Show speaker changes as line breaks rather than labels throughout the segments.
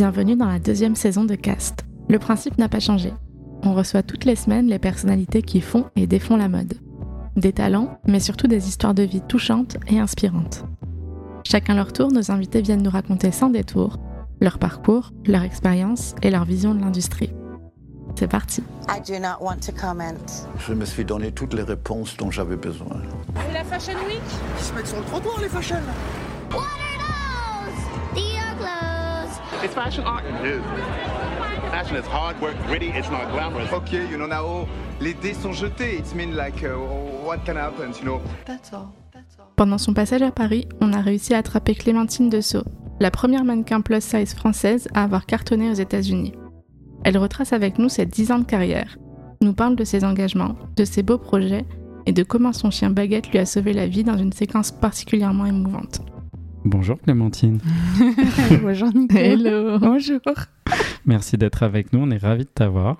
Bienvenue dans la deuxième saison de Cast. Le principe n'a pas changé. On reçoit toutes les semaines les personnalités qui font et défont la mode. Des talents, mais surtout des histoires de vie touchantes et inspirantes. Chacun leur tour, nos invités viennent nous raconter sans détour leur parcours, leur expérience et leur vision de l'industrie. C'est parti.
I do not want to comment.
Je me suis donné toutes les réponses dont j'avais besoin.
Et la Fashion Week?
Ils se mettent sur le trottoir, les fashion
What
It's fashion art. It is. Fashion is hard work, gritty, it's not glamorous.
Okay, you know now les dés sont jetés. It's mean like uh, what can happen, you know?
That's all. That's all.
Pendant son passage à Paris, on a réussi à attraper Clémentine Dessau, la première mannequin plus size française à avoir cartonné aux États-Unis. Elle retrace avec nous ses 10 ans de carrière, nous parle de ses engagements, de ses beaux projets et de comment son chien Baguette lui a sauvé la vie dans une séquence particulièrement émouvante.
Bonjour Clémentine.
Bonjour Nico.
Hello
Bonjour.
Merci d'être avec nous, on est ravis de t'avoir.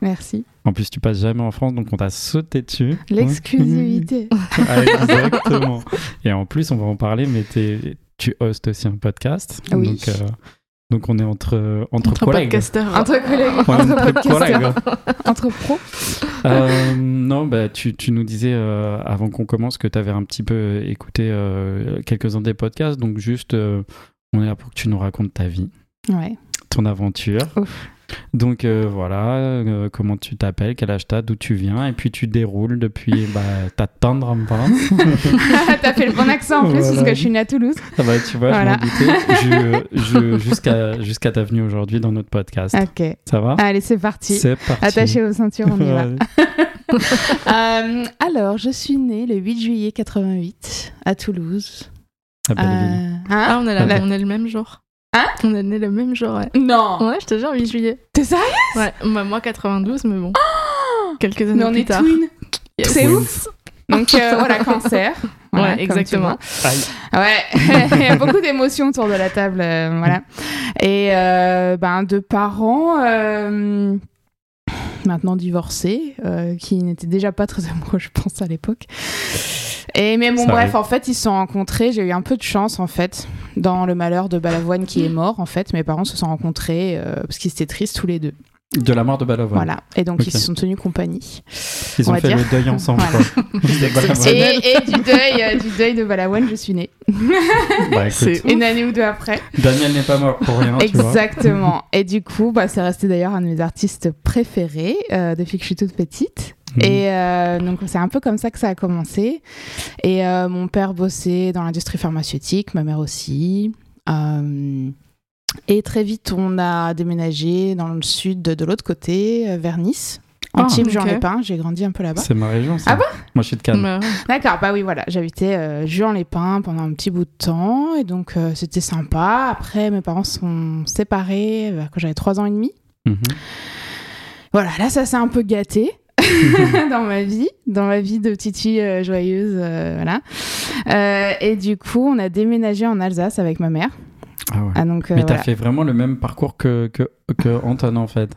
Merci.
En plus, tu passes jamais en France, donc on t'a sauté dessus.
L'exclusivité.
Ah, exactement. Et en plus, on va en parler, mais tu hostes aussi un podcast.
Oui.
Donc, euh, donc on est entre, entre,
Entre
collègues.
Entre collègues,
est
entre
entre collègues.
entre pros.
Euh, non, bah, tu, tu nous disais euh, avant qu'on commence que tu avais un petit peu écouté euh, quelques-uns des podcasts. Donc juste, euh, on est là pour que tu nous racontes ta vie,
Ouais.
ton aventure.
Ouf.
Donc euh, voilà, euh, comment tu t'appelles, quel âge t'as, d'où tu viens, et puis tu déroules depuis bah, ta tendre enfance.
T'as fait le bon accent en plus
Voilà.
parce que je suis née à Toulouse.
Ah bah, tu vois,
Voilà.
je Jusqu'à jusqu'à ta venue aujourd'hui dans notre podcast.
Ok.
Ça va?
Allez, c'est parti.
C'est parti.
Attachez vos ceintures, on y va. Euh, alors, je suis née le 8 juillet 88 à Toulouse.
Ah, belle ville.
Euh, hein?
Ah, on est, là,
La-
on est le même jour.
Hein
On est né le même jour, ouais.
Non
Ouais, je te jure, 8 juillet.
T'es sérieux
Ouais, bah, moi 92, mais bon. Quelques années
Mais on
plus
est
tard.
twin.
Yes.
C'est ouf Donc euh, voilà, cancer. Voilà,
Ouais, exactement.
Ouais, il y a beaucoup d'émotions autour de la table, euh, voilà. Et euh, ben deux parents euh, maintenant divorcés, euh, qui n'étaient déjà pas très amoureux, je pense à l'époque. Et mais bon
Ça
bref,
arrive.
en fait, ils se sont rencontrés. J'ai eu un peu de chance en fait dans le malheur de Balavoine qui est mort. En fait, mes parents se sont rencontrés euh, parce qu'ils étaient tristes tous les deux.
De la mort de Balavoine.
Voilà. Et donc ils se sont tenus compagnie.
Ils
on
ont
va
fait
dire.
le deuil ensemble.
Voilà. Et, et du deuil, euh, du deuil de Balavoine, je suis née.
Bah,
C'est
Une année ou deux après.
Daniel n'est pas mort pour rien, tu vois.
Exactement. Et du coup, bah, c'est resté d'ailleurs un de mes artistes préférés euh, depuis que je suis toute petite.
Mhm.
Et euh, donc, c'est un peu comme ça que ça a commencé. Et mon père bossait dans l'industrie pharmaceutique, ma mère aussi. Et très vite, on a déménagé dans le sud, de, l'autre côté, euh, vers Nice. En
Ah,
type
ok.
Juan-les-Pins, j'ai grandi un peu là-bas.
C'est ma région, ça.
Ah bon?
Moi, je suis de Cannes.
Bah, ouais.
D'accord, bah oui, voilà. J'habitais euh, Juan-les-Pins pendant un petit bout de temps et donc euh, c'était sympa. Après, mes parents sont séparés euh, quand j'avais 3 ans et demi.
Mhm.
Voilà, là, ça s'est un peu gâté. dans ma vie, dans ma vie de petite fille joyeuse, euh, voilà. Euh, et du coup, on a déménagé en Alsace avec ma mère.
Ah ouais.
Ah, donc, euh,
Mais t'as
voilà.
fait vraiment le même parcours que, que, que Anton, en fait.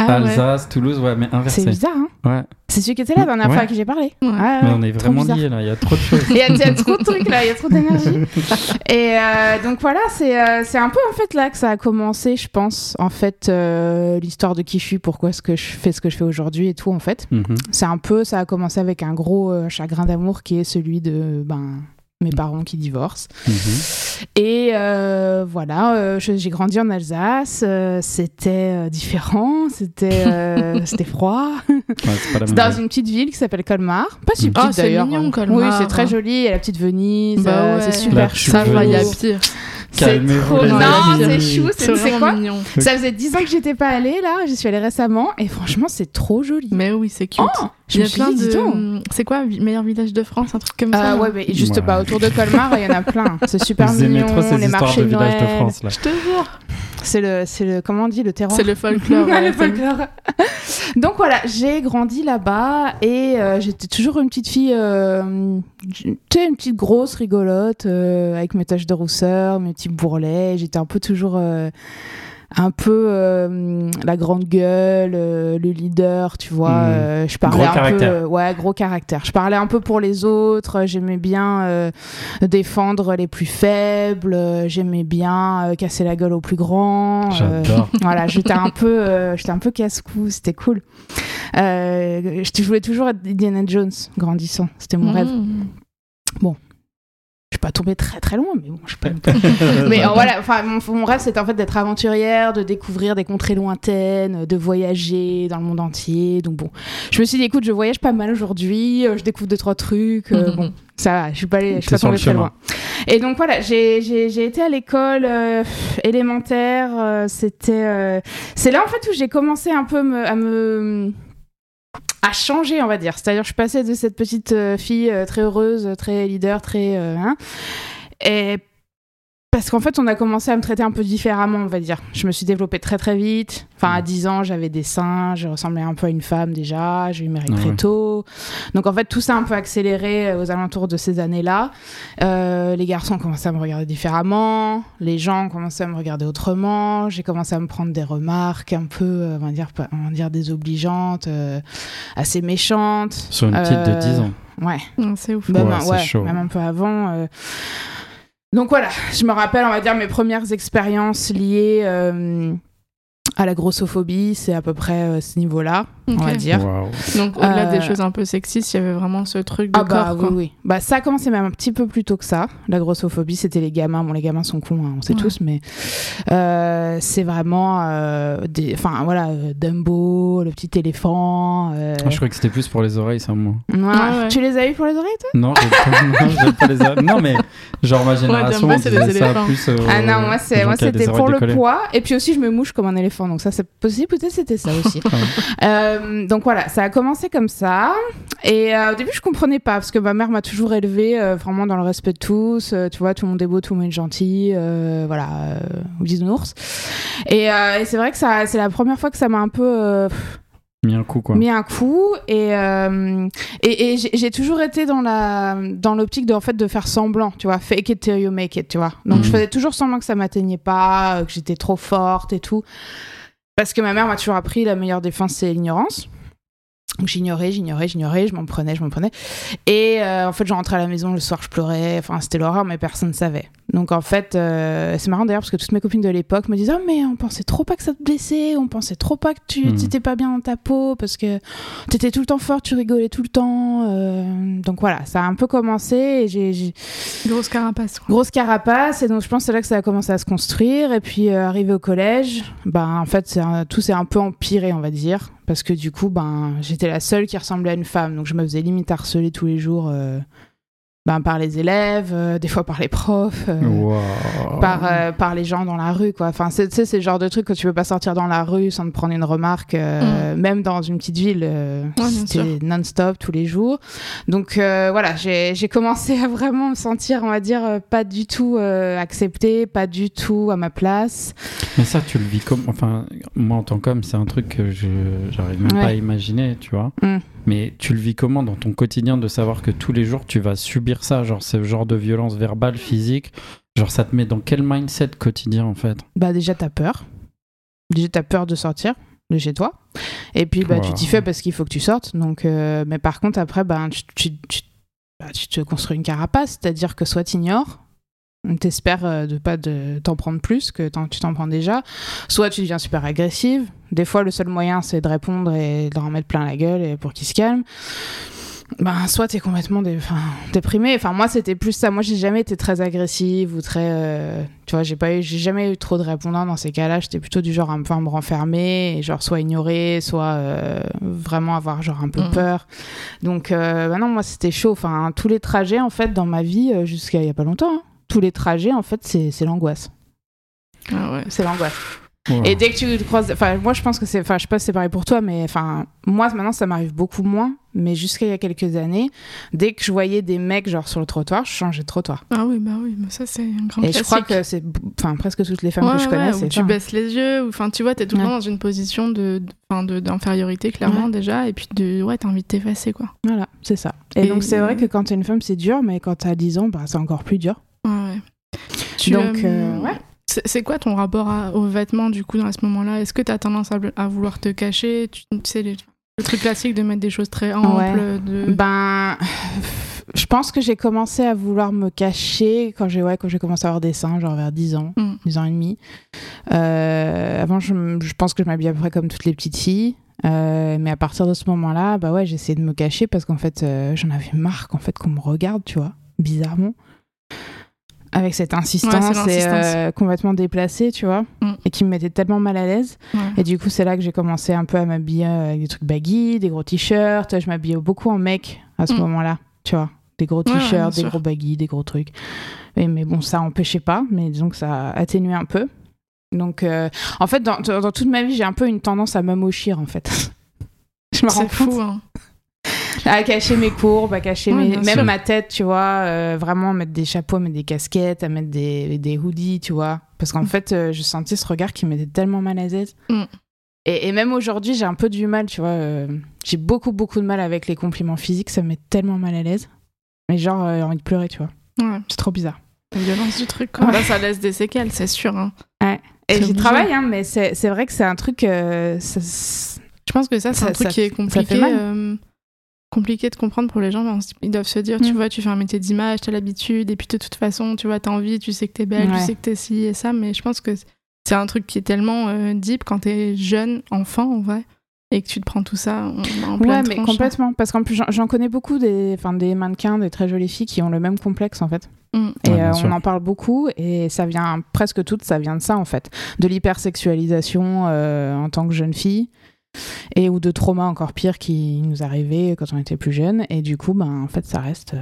Ah ouais.
Alsace, Toulouse, ouais, mais
C'est
inversé.
bizarre, hein
Ouais.
C'est celui qui était là la dernière
Ouais.
fois à qui j'ai parlé.
Ouais.
Ah,
Mais on est vraiment liés, là. Il y a trop de choses.
Il y, a, il y a trop de trucs là, il y a trop d'énergie. Et euh, donc voilà, c'est euh, c'est un peu en fait là que ça a commencé, je pense, en fait, euh, l'histoire de qui je suis, pourquoi est-ce que je fais ce que je fais aujourd'hui et tout, en fait.
Mhm.
C'est un peu, ça a commencé avec un gros euh, chagrin d'amour qui est celui de ben, mes parents qui divorcent.
Mhm.
Et euh, voilà, euh, j'ai grandi en Alsace, euh, c'était euh, différent, c'était euh, c'était froid.
Ouais, c'est la
C'est dans une petite ville qui s'appelle Colmar. Pas si petite
Oh, c'est
d'ailleurs.
mignon,
hein.
Colmar.
Oui, c'est très joli. Il y a la petite Venise.
Bah
euh,
ouais.
c'est
La
super
petite
Ça va, il y a pire.
C'est
Calmez-vous,
Non, c'est chou. C'est quoi
mignon.
Ça faisait 10 ans que j'étais pas allée là. J'y suis allée récemment et franchement, c'est trop joli.
Mais oui, c'est cute.
Oh, je
il y
me
a plein de. C'est quoi, meilleur village de France, un truc comme ça
Euh, ouais, mais juste
Ouais.
autour de Colmar, il y en a plein. C'est super mignon. les marchés
de village de. France, là.
Je te jure.
C'est le, c'est le, comment on dit, le terroir?
C'est le folklore.
Ouais, le folklore. Donc voilà, j'ai grandi là-bas et euh, j'étais toujours une petite fille, euh, tu sais, une petite grosse rigolote euh, avec mes taches de rousseur, mes petits bourrelets. J'étais un peu toujours, un peu euh, la grande gueule, euh, le leader, tu vois.
Mm.
euh, je parlais
Gros
un
caractère.
peu, ouais, gros caractère. Je parlais un peu pour les autres. J'aimais bien euh, défendre les plus faibles. euh, J'aimais bien euh, casser la gueule aux plus grands. euh, voilà, j'étais un peu, euh, j'étais un peu casse-cou. C'était cool. Euh, je voulais toujours être Indiana Jones grandissant. C'était mon rêve.
Mmh.
Je suis pas tombée très très loin, mais bon, je suis pas. mais euh, voilà, enfin, mon, mon rêve c'était en fait d'être aventurière, de découvrir des contrées lointaines, de voyager dans le monde entier. Donc bon, je me suis dit, écoute, je voyage pas mal aujourd'hui, euh, je découvre deux trois trucs. euh,
Mhm.
Bon, ça va, je suis pas, allée- je suis
T'es
pas tombée très loin. Et donc voilà, j'ai été à l'école euh, élémentaire. euh, c'était, euh, c'est là en fait où j'ai commencé un peu me- à me à changer, on va dire. C'est-à-dire, je passée de cette petite euh, fille euh, très heureuse, très leader, très. euh, hein, et parce qu'en fait, on a commencé à me traiter un peu différemment, on va dire. Je me suis développée très très vite. Enfin, à 10 ans, j'avais des seins, je ressemblais un peu à une femme déjà, j'ai eu mes règles
Ah
très
ouais.
tôt. Donc en fait, tout ça a un peu accéléré euh, aux alentours de ces années-là. Euh, les garçons ont commencé à me regarder différemment, les gens ont commencé à me regarder autrement, j'ai commencé à me prendre des remarques un peu, euh, on va dire, pas- on va dire désobligeantes, euh, assez méchantes.
Sur une petite de
Euh,
10 ans.
Ouais.
C'est ouf.
Même,
Ouais,
un-
c'est
ouais,
chaud.
même un peu avant. Donc voilà, je me rappelle, on va dire, mes premières expériences liées euh, à la grossophobie, c'est à peu près euh, ce niveau-là, on va dire.
Donc au-delà des
Euh,
choses un peu sexistes, il y avait vraiment ce truc de
Ah bah
corps.
oui,
quoi.
oui. Bah ça a commencé même un petit peu plus tôt que ça. La grossophobie, c'était les gamins. Bon, les gamins sont cons, hein, on sait
Ouais.
tous, mais euh, c'est vraiment, euh, des, enfin voilà, Dumbo, le petit éléphant. euh,
Ah, je crois que c'était plus pour les oreilles, ça, moi.
ouais.
Ah ouais.
Tu les as eu pour les oreilles, toi?
Non, non, pas les oreilles. Non, mais genre ma génération,
Dumbo, des
ça plus. euh,
Ah non, moi, c'était pour le poids. Et puis aussi, je me mouche comme un éléphant. Donc ça, c'est possible. Peut-être c'était ça aussi. Euh, donc voilà, ça a commencé comme ça. Et euh, au début, je comprenais pas parce que ma mère m'a toujours élevée euh, vraiment dans le respect de tous. Tu vois, tout le monde est beau, tout le monde est gentil. voilà, euh, bisounours. Et, et c'est vrai que ça, c'est la première fois que ça m'a un peu
Mis un coup, quoi.
mis un coup et euh, et, et j'ai toujours été dans la dans l'optique de en fait de faire semblant tu vois fake it till you make it tu vois donc
Mhm.
je faisais toujours semblant que ça m'atteignait pas que j'étais trop forte et tout parce que ma mère m'a toujours appris la meilleure défense c'est l'ignorance donc j'ignorais, j'ignorais, j'ignorais, je m'en prenais, je m'en prenais. Et euh, en fait, je rentrais à la maison le soir, je pleurais. Enfin, c'était l'horreur, mais personne ne savait. Donc en fait, euh, c'est marrant d'ailleurs parce que toutes mes copines de l'époque me disaient oh, mais on pensait trop pas que ça te blessait, on pensait trop pas que tu
Mhm.
t'étais pas bien dans ta peau parce que t'étais tout le temps fort, tu rigolais tout le temps. euh, donc voilà, ça a un peu commencé et j'ai
Grosse carapace. quoi.
grosse carapace et donc je pense que c'est là que ça a commencé à se construire et puis euh, arrivé au collège ben en fait un- tout s'est un peu empiré on va dire parce que du coup ben j'étais la seule qui ressemblait à une femme. Donc je me faisais limite harceler tous les jours euh, ben, par les élèves euh, des fois par les profs euh, par, euh, par les gens dans la rue quoi enfin c'est c'est le genre de truc que tu peux pas sortir dans la rue sans te prendre une remarque euh, même dans une petite ville euh,
Mm. Ouais,
c'était non-stop tous les jours donc euh, voilà j'ai j'ai commencé à vraiment me sentir on va dire pas du tout euh, acceptée pas du tout à ma place
Mais ça, tu le vis comme. Enfin, moi, en tant qu'homme, c'est un truc que je j'arrive même
Ouais.
pas à imaginer, tu vois.
Mm.
Mais tu le vis comment dans ton quotidien de savoir que tous les jours, tu vas subir ça, genre ce genre de violence verbale, physique? Genre, ça te met dans quel mindset quotidien, en fait?
Bah déjà t'as peur. Déjà t'as peur de sortir de chez toi. Et puis bah tu t'y fais parce qu'il faut que tu sortes. Donc euh, mais par contre après bah, tu, tu, tu, bah, tu te construis une carapace. C'est à dire que soit t'ignores t'espères euh, de pas de t'en prendre plus que tu t'en prends déjà. Soit tu deviens super agressive. Des fois le seul moyen c'est de répondre et de leur en mettre plein la gueule et pour qu'ils se calment. Ben soit t'es complètement dé- enfin, déprimé. Enfin moi c'était plus ça. Moi j'ai jamais été très agressive ou très euh, tu vois j'ai pas eu j'ai jamais eu trop de répondants dans ces cas-là. J'étais plutôt du genre à me, me renfermer et genre soit ignorer soit euh, vraiment avoir genre un peu
Mhm.
peur. Donc euh, bah non moi c'était chaud. Enfin tous les trajets en fait dans ma vie jusqu'à il y a pas longtemps hein, tous les trajets en fait c'est l'angoisse
Ah ouais.
c'est l'angoisse
Wow.
et dès que tu croises, enfin moi je pense que c'est, enfin je sais pas si c'est pareil pour toi, mais enfin moi maintenant ça m'arrive beaucoup moins, mais jusqu'à il y a quelques années, dès que je voyais des mecs genre sur le trottoir, je changeais de trottoir.
Ah oui, bah oui, mais ça c'est un grand
Et je crois que c'est, enfin presque toutes les femmes
Ouais,
que je
ouais,
connais,
où
c'est
tu
ça.
baisses les yeux, ou enfin tu vois, t'es tout le
Ouais.
temps dans une position de, de- enfin, de, d'infériorité clairement déjà, et puis de, ouais, t'as envie de t'effacer quoi.
Voilà, c'est ça. Et,
Et-
donc c'est vrai que quand t'es une femme c'est dur, mais quand t'as 10 ans, bah c'est encore plus dur.
Ouais, ouais. Tu,
Donc,
euh,
ouais.
C'est quoi ton rapport à- aux vêtements du coup dans ce moment-là? Est-ce que tu as tendance à, à vouloir te cacher? Tu, tu sais, le truc classique de mettre des choses très amples. De...
Ben, je pense que j'ai commencé à vouloir me cacher quand j'ai ouais, quand commencé à avoir des seins, genre vers 10 ans,
Mm.
10 ans et demi. Euh, avant, je, pense que je m'habillais à peu près comme toutes les petites filles. Euh, mais à partir de ce moment-là, bah ouais, j'essayais de me cacher parce qu'en fait, euh, j'en avais marre qu'en fait qu'on me regarde, tu vois, bizarrement. Avec cette insistance et euh, complètement déplacée, tu vois,
Mm.
et qui me mettait tellement mal à l'aise. Et du coup, c'est là que j'ai commencé un peu à m'habiller avec des trucs baggy, des gros t-shirts. Je m'habillais beaucoup en mec à ce
Mm.
moment-là, tu vois. Des gros
Ouais, ouais,
t-shirts, des
sûr.
gros baggy, des gros trucs. Et, mais bon, ça empêchait pas, mais disons que ça a atténué un peu. Donc, euh, en fait, dans, toute ma vie, j'ai un peu une tendance à m'amochir, en fait. Je me rends compte.
fou. Hein.
À cacher mes courbes, à cacher
Ouais,
mes- même
sûr.
ma tête, tu vois. euh, vraiment mettre des chapeaux, mettre des casquettes, à mettre des, des hoodies, tu vois. Parce qu'en fait, euh, je sentais ce regard qui m'était tellement mal à l'aise.
Mm.
Et, et même aujourd'hui, j'ai un peu du mal, tu vois. euh, j'ai beaucoup, beaucoup de mal avec les compliments physiques. Ça me met tellement mal à l'aise. Mais genre, euh, envie de pleurer, tu vois.
Ouais.
C'est trop bizarre.
La violence du truc. Quoi.
Ouais.
Là, ça laisse des séquelles, c'est sûr. Hein.
Et
C'est
j'y travaille, hein, mais c'est vrai que c'est un truc. ça-
Je pense que ça, c'est un truc
ça-
qui est compliqué. euh, compliqué de comprendre pour les gens. Ils doivent se dire, tu
Mm.
vois, tu fais un métier d'image, t'as l'habitude, et puis de toute façon, tu vois, t'as envie, tu sais que t'es belle,
Ouais.
tu sais que t'es ci et ça, mais je pense que c'est un truc qui est tellement euh, deep quand t'es jeune, enfant, en vrai, et que tu te prends tout ça en, en
Ouais,
pleine
mais
hein.
complètement. Parce qu'en plus, j'en- connais beaucoup des, enfin, des mannequins, des très jolies filles qui ont le même complexe, en fait.
Mm.
Et
Ouais,
euh, on en parle beaucoup et ça vient presque tout, ça vient de ça en fait, de l'hypersexualisation euh, en tant que jeune fille et ou de traumas encore pire qui nous arrivaient quand on était plus jeune et du coup ben en fait ça reste euh,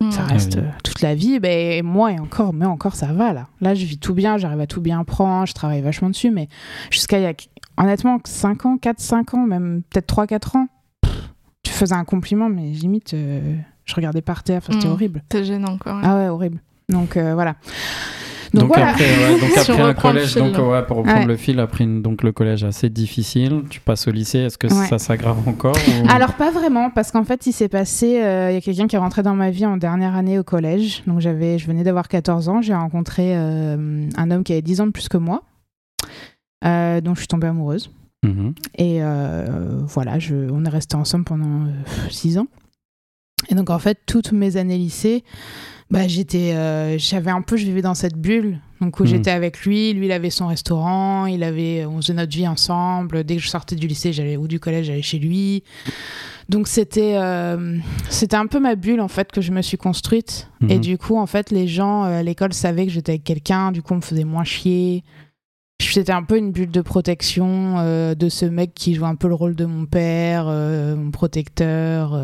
Mm.
ça reste
Ah oui.
euh, toute la vie ben moi et encore mais encore ça va là là je vis tout bien j'arrive à tout bien prendre je travaille vachement dessus mais jusqu'à il y a honnêtement 5 ans 4 5 ans même peut-être 3 4 ans pff, tu faisais un compliment mais limite euh, je regardais par terre enfin, c'était
Mm.
horrible
C'est gênant, quoi. ouais.
ah ouais, horrible. Donc euh, voilà.
Donc,
voilà.
après, ouais, donc après un collège, donc ouais, pour reprendre
Ouais.
le fil, après une- donc le collège assez difficile, tu passes au lycée, est-ce que ça s'aggrave encore ou-
Alors pas vraiment, parce qu'en fait il s'est passé, euh, il y a quelqu'un qui est rentré dans ma vie en dernière année au collège. Donc j'avais, je venais d'avoir 14 ans, j'ai rencontré euh, un homme qui avait 10 ans de plus que moi, euh, dont je suis tombée amoureuse.
Mhm.
Et euh, voilà, je, on est resté ensemble pendant 6 ans. Et donc en fait toutes mes années lycée, bah, j'étais, euh, j'avais un peu, je vivais dans cette bulle, donc où
Mhm.
j'étais avec lui, lui il avait son restaurant, il avait, on faisait notre vie ensemble. Dès que je sortais du lycée, j'allais ou du collège, j'allais chez lui. Donc c'était, euh, c'était un peu ma bulle en fait que je me suis construite. Et du coup en fait les gens euh, à l'école savaient que j'étais avec quelqu'un, du coup on me faisait moins chier. C'était un peu une bulle de protection euh, de ce mec qui joue un peu le rôle de mon père, mon protecteur.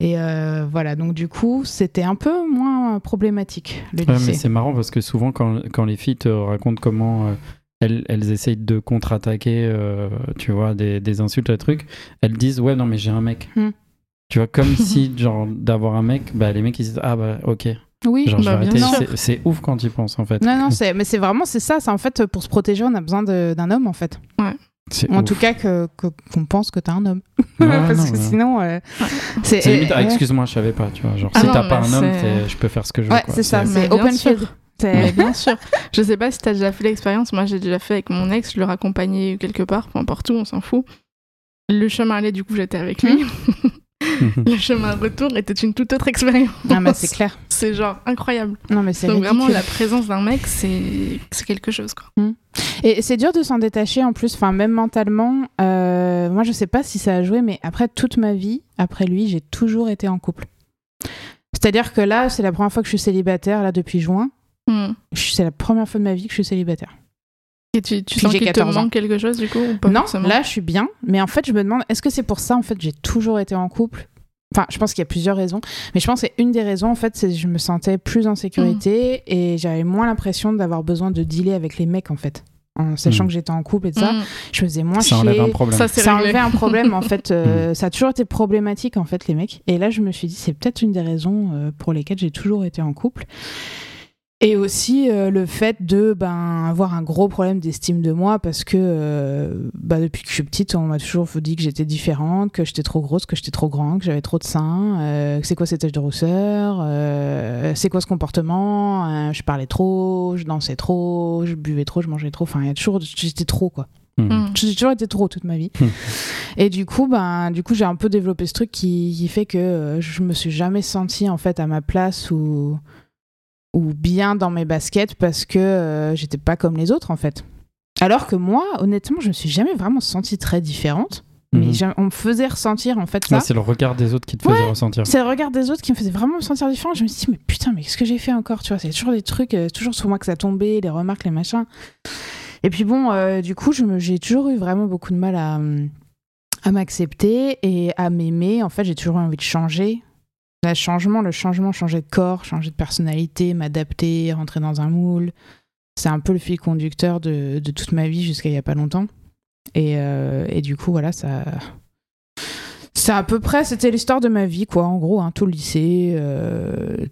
Et euh, voilà, donc du coup, c'était un peu moins problématique, le
Ouais,
lycée.
mais c'est marrant parce que souvent quand, quand les filles te racontent comment euh, elles, elles essayent de contre-attaquer, euh, tu vois, des, des insultes, des trucs, elles disent ouais non mais j'ai un mec.
Hmm.
Tu vois, comme si genre d'avoir un mec, bah les mecs ils disent ah bah ok,
Oui,
bah.
C'est- C'est ouf quand tu penses en fait.
non, non, c'est, mais c'est vraiment, c'est ça. C'est en fait, pour se protéger, on a besoin de- d'un homme, en fait.
C'est
En
ouf.
tout cas, que, que- qu'on pense que t'as un homme.
Ouais,
Parce
non,
que
ouais.
sinon, euh, c'est.
C'est limite, ah, excuse-moi, je savais pas, tu vois. Genre,
Ah
si
non,
t'as pas un homme, t'es- je peux faire ce que je veux.
Ouais,
quoi.
c'est ça,
Mais
c'est
bien
open
sûr.
field.
Bien sûr. Je sais pas si t'as déjà fait l'expérience. Moi, j'ai déjà fait avec mon ex. Je le raccompagnais quelque part, peu importe où, on s'en fout. Le chemin aller, du coup, j'étais avec lui. le chemin retour était une toute autre expérience.
Mais c'est clair.
C'est genre incroyable.
Non, mais c'est
Donc vraiment, la présence d'un mec, c'est c'est quelque chose, quoi.
Et c'est dur de s'en détacher en plus, enfin même mentalement. Euh, moi, je sais pas si ça a joué, mais après toute ma vie, après lui, j'ai toujours été en couple. C'est-à-dire que là, c'est la première fois que je suis célibataire, là depuis juin.
Hmm.
C'est la première fois de ma vie que je suis célibataire.
Et tu, tu
Puis
sens
j'ai
qu'il te
14 ans.
manque quelque chose, du coup, ou pas
non,
forcément
là, je suis bien, mais en fait, je me demande, est-ce que c'est pour ça, en fait, j'ai toujours été en couple? Enfin, je pense qu'il y a plusieurs raisons, mais je pense qu'une des raisons, en fait, c'est que je me sentais plus en sécurité et j'avais moins l'impression d'avoir besoin de dealer avec les mecs, en fait. En sachant
Mm.
que j'étais en couple et tout ça,
Hmm.
je faisais moins
Ça
chier.
enlève un problème.
Ça,
ça enlevait un problème en fait. euh, ça a toujours été problématique en fait les mecs. Et là je me suis dit c'est peut-être une des raisons euh, pour lesquelles j'ai toujours été en couple. Et aussi euh, le fait de ben, avoir un gros problème d'estime de moi parce que euh, bah, depuis que je suis petite, on m'a toujours dit que j'étais différente, que j'étais trop grosse, que j'étais trop grande, que j'avais trop de seins, euh, que c'est quoi cette taches de rousseur, euh, c'est quoi ce comportement, euh, je parlais trop, je dansais trop, je buvais trop, je mangeais trop, enfin il y a toujours, j'étais trop quoi.
Hmm.
Mm.
J'ai toujours été trop toute ma vie.
Hmm.
Et du coup, ben, du coup, j'ai un peu développé ce truc qui, qui fait que euh, je me suis jamais sentie en fait à ma place ou ou bien dans mes baskets parce que euh, j'étais pas comme les autres en fait. Alors que moi, honnêtement, je me suis jamais vraiment sentie très différente. Mais
Mhm.
on me faisait ressentir en fait ça.
Ouais, c'est le regard des autres qui te faisait ressentir.
C'est le regard des autres qui me faisait vraiment me sentir différente. Je me suis dit, mais putain, mais qu'est-ce que j'ai fait encore Tu vois, c'est toujours des trucs, euh, toujours sur moi que ça tombait, les remarques, les machins. Et puis bon, euh, du coup, j'ai toujours eu vraiment beaucoup de mal à, hum, à m'accepter et à m'aimer. En fait, j'ai toujours eu envie de changer. Le changement, le changement, changer de corps, changer de personnalité, m'adapter, rentrer dans un moule. C'est un peu le fil conducteur de, de toute ma vie jusqu'à il y a pas longtemps. Et, euh, et du coup, voilà, ça. C'est à peu près, c'était l'histoire de ma vie, quoi. En gros, hein, tout le lycée, euh,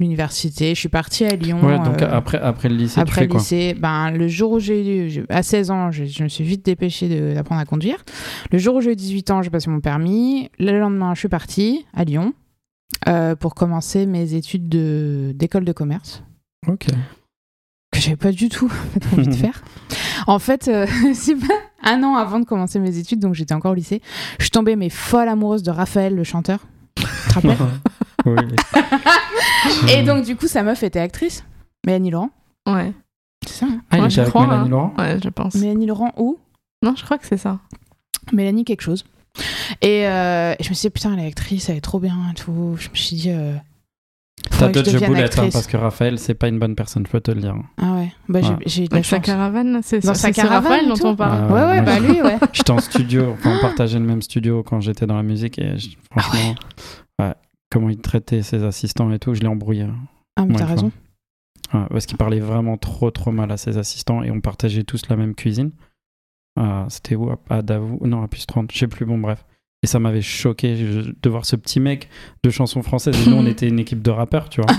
l'université. Je suis partie à Lyon.
Ouais, donc
euh,
après, après le lycée, tu
après
fais
le
quoi
lycée, ben, le jour où j'ai eu, à 16 ans, je, je me suis vite dépêchée d'apprendre à conduire. Le jour où j'ai eu 18 ans, j'ai passé mon permis. Le lendemain, je suis partie à Lyon euh, pour commencer mes études de- d'école de, commerce
Ok.
que j'avais pas du tout envie de faire. En fait, euh, c'est pas un an avant de commencer mes études, donc j'étais encore au lycée, je suis tombée mais folle amoureuse de Raphaël, le chanteur. Tu te rappelles?
Oui.
Et donc du coup, sa meuf était actrice, Mélanie Laurent.
Ouais.
C'est ça hein
Ah, il
Ouais,
était
je
avec
crois,
Mélanie
hein.
Laurent?
Ouais, je pense.
Mélanie Laurent où
Non, je crois que c'est ça.
Mélanie quelque chose. Et, euh, et je me suis dit, putain, elle est actrice, elle est trop bien et tout. Je me suis dit. Euh,
T'as
que je
dodge
devienne
boulette, hein,
actrice.
parce que Raphaël, c'est pas une bonne personne, je peux te le dire.
Ah ouais, bah, j'ai-
Ouais.
j'ai eu de la
Avec sa
chance.
caravane, c'est
Dans
ça,
sa caravane
dont on parle.
Ah,
Ouais, ouais, bah lui, ouais.
J'étais en studio, enfin, on partageait le même studio quand j'étais dans la musique et je- franchement, ouais, comment il traitait ses assistants et tout, je l'ai embrouillé.
Ah, mais t'as raison.
Ouais, parce qu'il parlait vraiment trop trop mal à ses assistants et on partageait tous la même cuisine. Ah, C'était où? À- Davou? Non, à plus 30, je sais plus, bon bref. Et ça m'avait choqué je- de voir ce petit mec de chansons françaises. Et nous, on était une équipe de rappeurs, tu vois.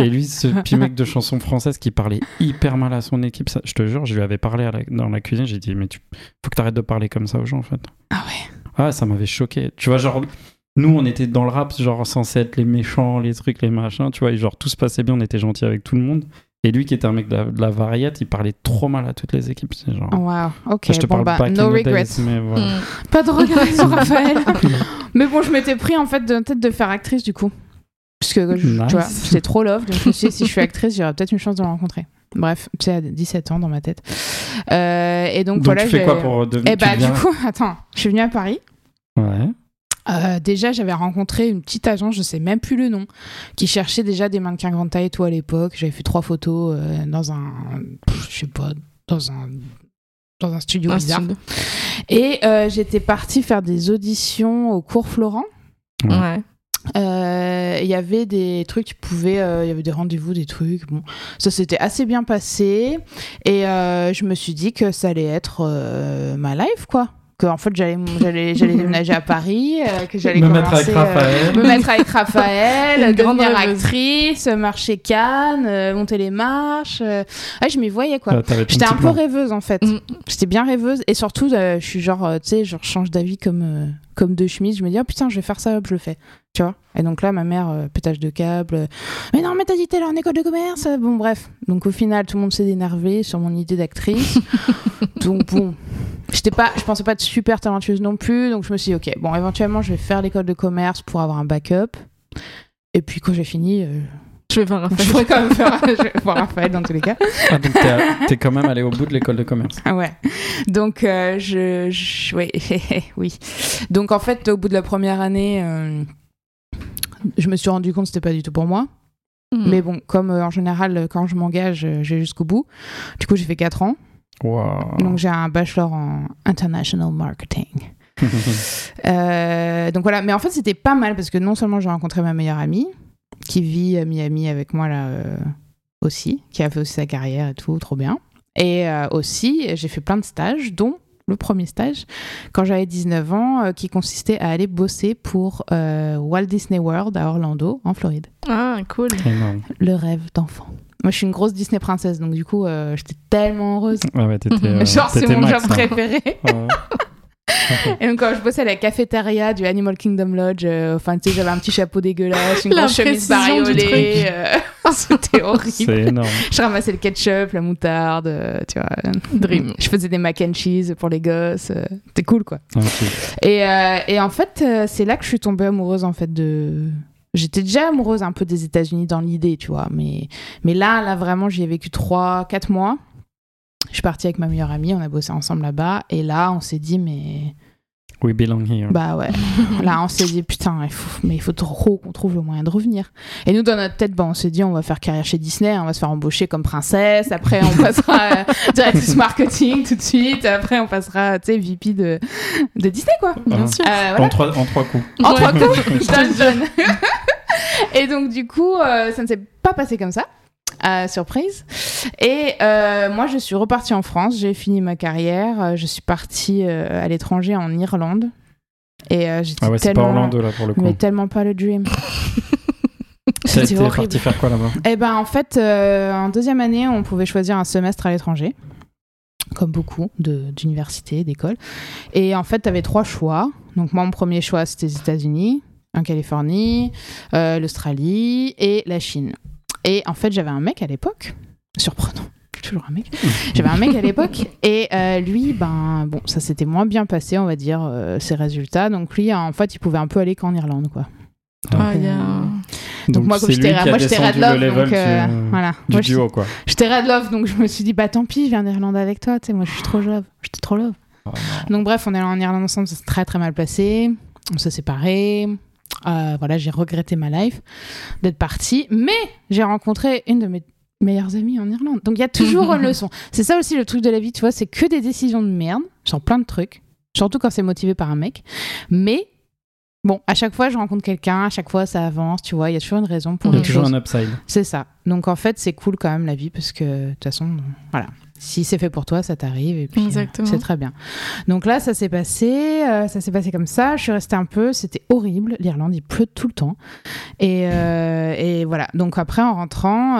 Et lui, ce petit mec de chansons françaises qui parlait hyper mal à son équipe, ça- je te jure, je lui avais parlé la- dans la cuisine, j'ai dit, mais tu faut que t'arrêtes de parler comme ça aux gens, en fait.
Ah ouais.
Ah, ça m'avait choqué. Tu vois, genre, nous, on était dans le rap, genre, censé être les méchants, les trucs, les machins, tu vois, et genre, tout se passait bien, on était gentils avec tout le monde. Et lui, qui était un mec de la, de la variette, il parlait trop mal à toutes les équipes. C'est genre.
Waouh, ok.
je te
bon,
parle
bah,
pas
no regrets.
mais voilà.
Mm.
Pas de regrets sur Raphaël. mais bon, je m'étais pris en fait de tête de faire actrice du coup. Parce que je-
Nice.
tu vois, j'étais trop love, donc je me suis dit, si je suis actrice, j'aurais peut-être une chance de le rencontrer. Bref, c'est à 17 ans dans ma tête. Euh, et donc,
Donc,
voilà.
tu fais quoi pour devenir
Eh bah,
viens-
du coup, attends, je suis venue à Paris.
Ouais.
Euh, déjà, j'avais rencontré une petite agence, je sais même plus le nom, qui cherchait déjà des mannequins grande taille et tout à l'époque. J'avais fait trois photos euh, dans un, pff, je sais pas, dans un, dans un studio
Un
bizarre.
studio.
Et euh, j'étais partie faire des auditions au cours Florent.
Ouais.
Ouais.
Euh, Il y avait des trucs, tu pouvais, euh, il y avait des rendez-vous, des trucs. Bon, ça s'était assez bien passé. Et euh, je me suis dit que ça allait être euh, ma life, quoi. Que en fait, j'allais, j'allais, j'allais déménager à Paris, euh, que j'allais
Me mettre
commencer,
avec
euh,
Raphaël.
me mettre avec Raphaël, devenir
rêveuse.
actrice, marcher Cannes, euh, monter les marches. euh. Ouais, je m'y voyais, quoi.
Ah,
J'étais un peu
plan.
rêveuse en fait.
Mm.
J'étais bien rêveuse et surtout euh, je suis genre euh, tu sais genre je change d'avis comme euh, comme de chemise. Je me dis ah putain je vais faire ça hop je le fais. Tu vois? Et donc là ma mère euh, pétage de câble. euh, mais non mais t'as dit t'es là en école de commerce. Bon bref. Donc au final tout le monde s'est énervé sur mon idée d'actrice. donc bon. J'étais pas, je pensais pas être super talentueuse non plus, donc je me suis dit, ok, bon, éventuellement, je vais faire l'école de commerce pour avoir un backup. Et puis quand j'ai fini, euh,
Je vais voir
je
Raphaël.
pourrais quand même faire, je vais voir Raphaël dans tous les cas.
Ah, donc t'es, quand même allé au bout de l'école de commerce.
Ah ouais. Donc, euh, je, je- ouais, oui. Donc, en fait, au bout de la première année, euh, je me suis rendu compte que c'était pas du tout pour moi.
Mm.
Mais bon, comme euh, en général, quand je m'engage, j'ai jusqu'au bout. Du coup, j'ai fait 4 ans.
Waouh.
Donc, j'ai un bachelor en international marketing. Euh, donc voilà, mais en fait, c'était pas mal parce que non seulement j'ai rencontré ma meilleure amie qui vit à Miami avec moi là euh, aussi, qui a fait aussi sa carrière et tout, trop bien. Et euh, aussi, j'ai fait plein de stages, dont le premier stage, quand j'avais 19 ans, euh, qui consistait à aller bosser pour euh, Walt Disney World à Orlando, en Floride.
Ah, cool.
Le rêve d'enfant. Moi, je suis une grosse Disney princesse, donc du coup, euh, j'étais tellement heureuse.
Ah ouais, t'étais. euh,
Genre, c'est mon
max,
job
hein.
préféré.
Ouais.
Et donc, quand je bossais à la cafétéria du Animal Kingdom Lodge, euh, enfin, tu sais, j'avais un petit chapeau dégueulasse, une
La
grosse chemise bariolée. euh, C'était horrible.
C'est énorme.
Je ramassais le ketchup, la moutarde, euh, tu vois.
Dream.
Je faisais des mac and cheese pour les gosses. euh, C'était cool, quoi. Et, euh, et en fait, euh, c'est là que je suis tombée amoureuse, en fait, de... J'étais déjà amoureuse un peu des États-Unis dans l'idée, tu vois. Mais, mais là, là, vraiment, j'y ai vécu 3, 4 mois. Je suis partie avec ma meilleure amie, on a bossé ensemble là-bas. Et là, on s'est dit, mais...
We belong here.
Bah ouais. Là, on s'est dit, putain, il faut, mais il faut trop qu'on trouve le moyen de revenir. Et nous, dans notre tête, bah, on s'est dit, on va faire carrière chez Disney, on va se faire embaucher comme princesse. Après, on passera euh, directrice marketing tout de suite. Après, on passera, tu sais, VP de, de Disney, quoi.
Bien
Ah.
sûr.
Euh, voilà.
en, trois, en trois coups.
En trois coups, jeune, jeune. Et donc, du coup, euh, ça ne s'est pas passé comme ça. Euh, surprise. Et euh, moi, je suis repartie en France. J'ai fini ma carrière. Euh, Je suis partie euh, à l'étranger en Irlande. Et j'étais
Ah ouais, pas
tellement...
Orlando là pour le coup.
Mais tellement pas le dream.
T'es parti faire quoi là-bas?
Eh ben, en fait, en deuxième année, on pouvait choisir un semestre à l'étranger, comme beaucoup d'universités, d'écoles. Et en fait, tu avais trois choix. Donc, moi, mon premier choix, c'était les États-Unis, en Californie, euh, l'Australie et la Chine. Et en fait, j'avais un mec à l'époque, surprenant. Toujours un mec. J'avais un mec à l'époque et euh, lui, ben bon, ça s'était moins bien passé, on va dire, euh, ses résultats. Donc lui, en fait, il pouvait un peu aller qu'en Irlande, quoi.
Ah, il y a-
Donc, moi, comme j'étais moi, j'étais Red Love, donc euh,
du,
voilà.
du
Moi,
duo quoi.
J'étais Red Love, donc je me suis dit, bah tant pis, je viens d'Irlande avec toi, tu sais, moi je suis trop love, j'étais trop love. Donc bref, on est allé en Irlande ensemble, ça s'est très très mal passé, on s'est séparés, Euh, voilà, j'ai regretté ma life d'être partie, mais j'ai rencontré une de mes meilleures amies en Irlande. Donc il y a toujours une leçon. C'est ça aussi le truc de la vie, tu vois, c'est que des décisions de merde, sur plein de trucs, surtout quand c'est motivé par un mec, mais... Bon, à chaque fois, je rencontre quelqu'un, à chaque fois, ça avance, tu vois, il y a toujours une raison pour
Il y a toujours
choses.
un upside.
C'est ça. Donc en fait, c'est cool quand même la vie parce que de toute façon, voilà. Si c'est fait pour toi, ça t'arrive et puis euh,
Exactement.
c'est très bien. Donc là, ça s'est passé, euh, ça s'est passé comme ça. Je suis restée un peu, c'était horrible. L'Irlande, il pleut tout le temps. Et, euh, et voilà. Donc après, en rentrant,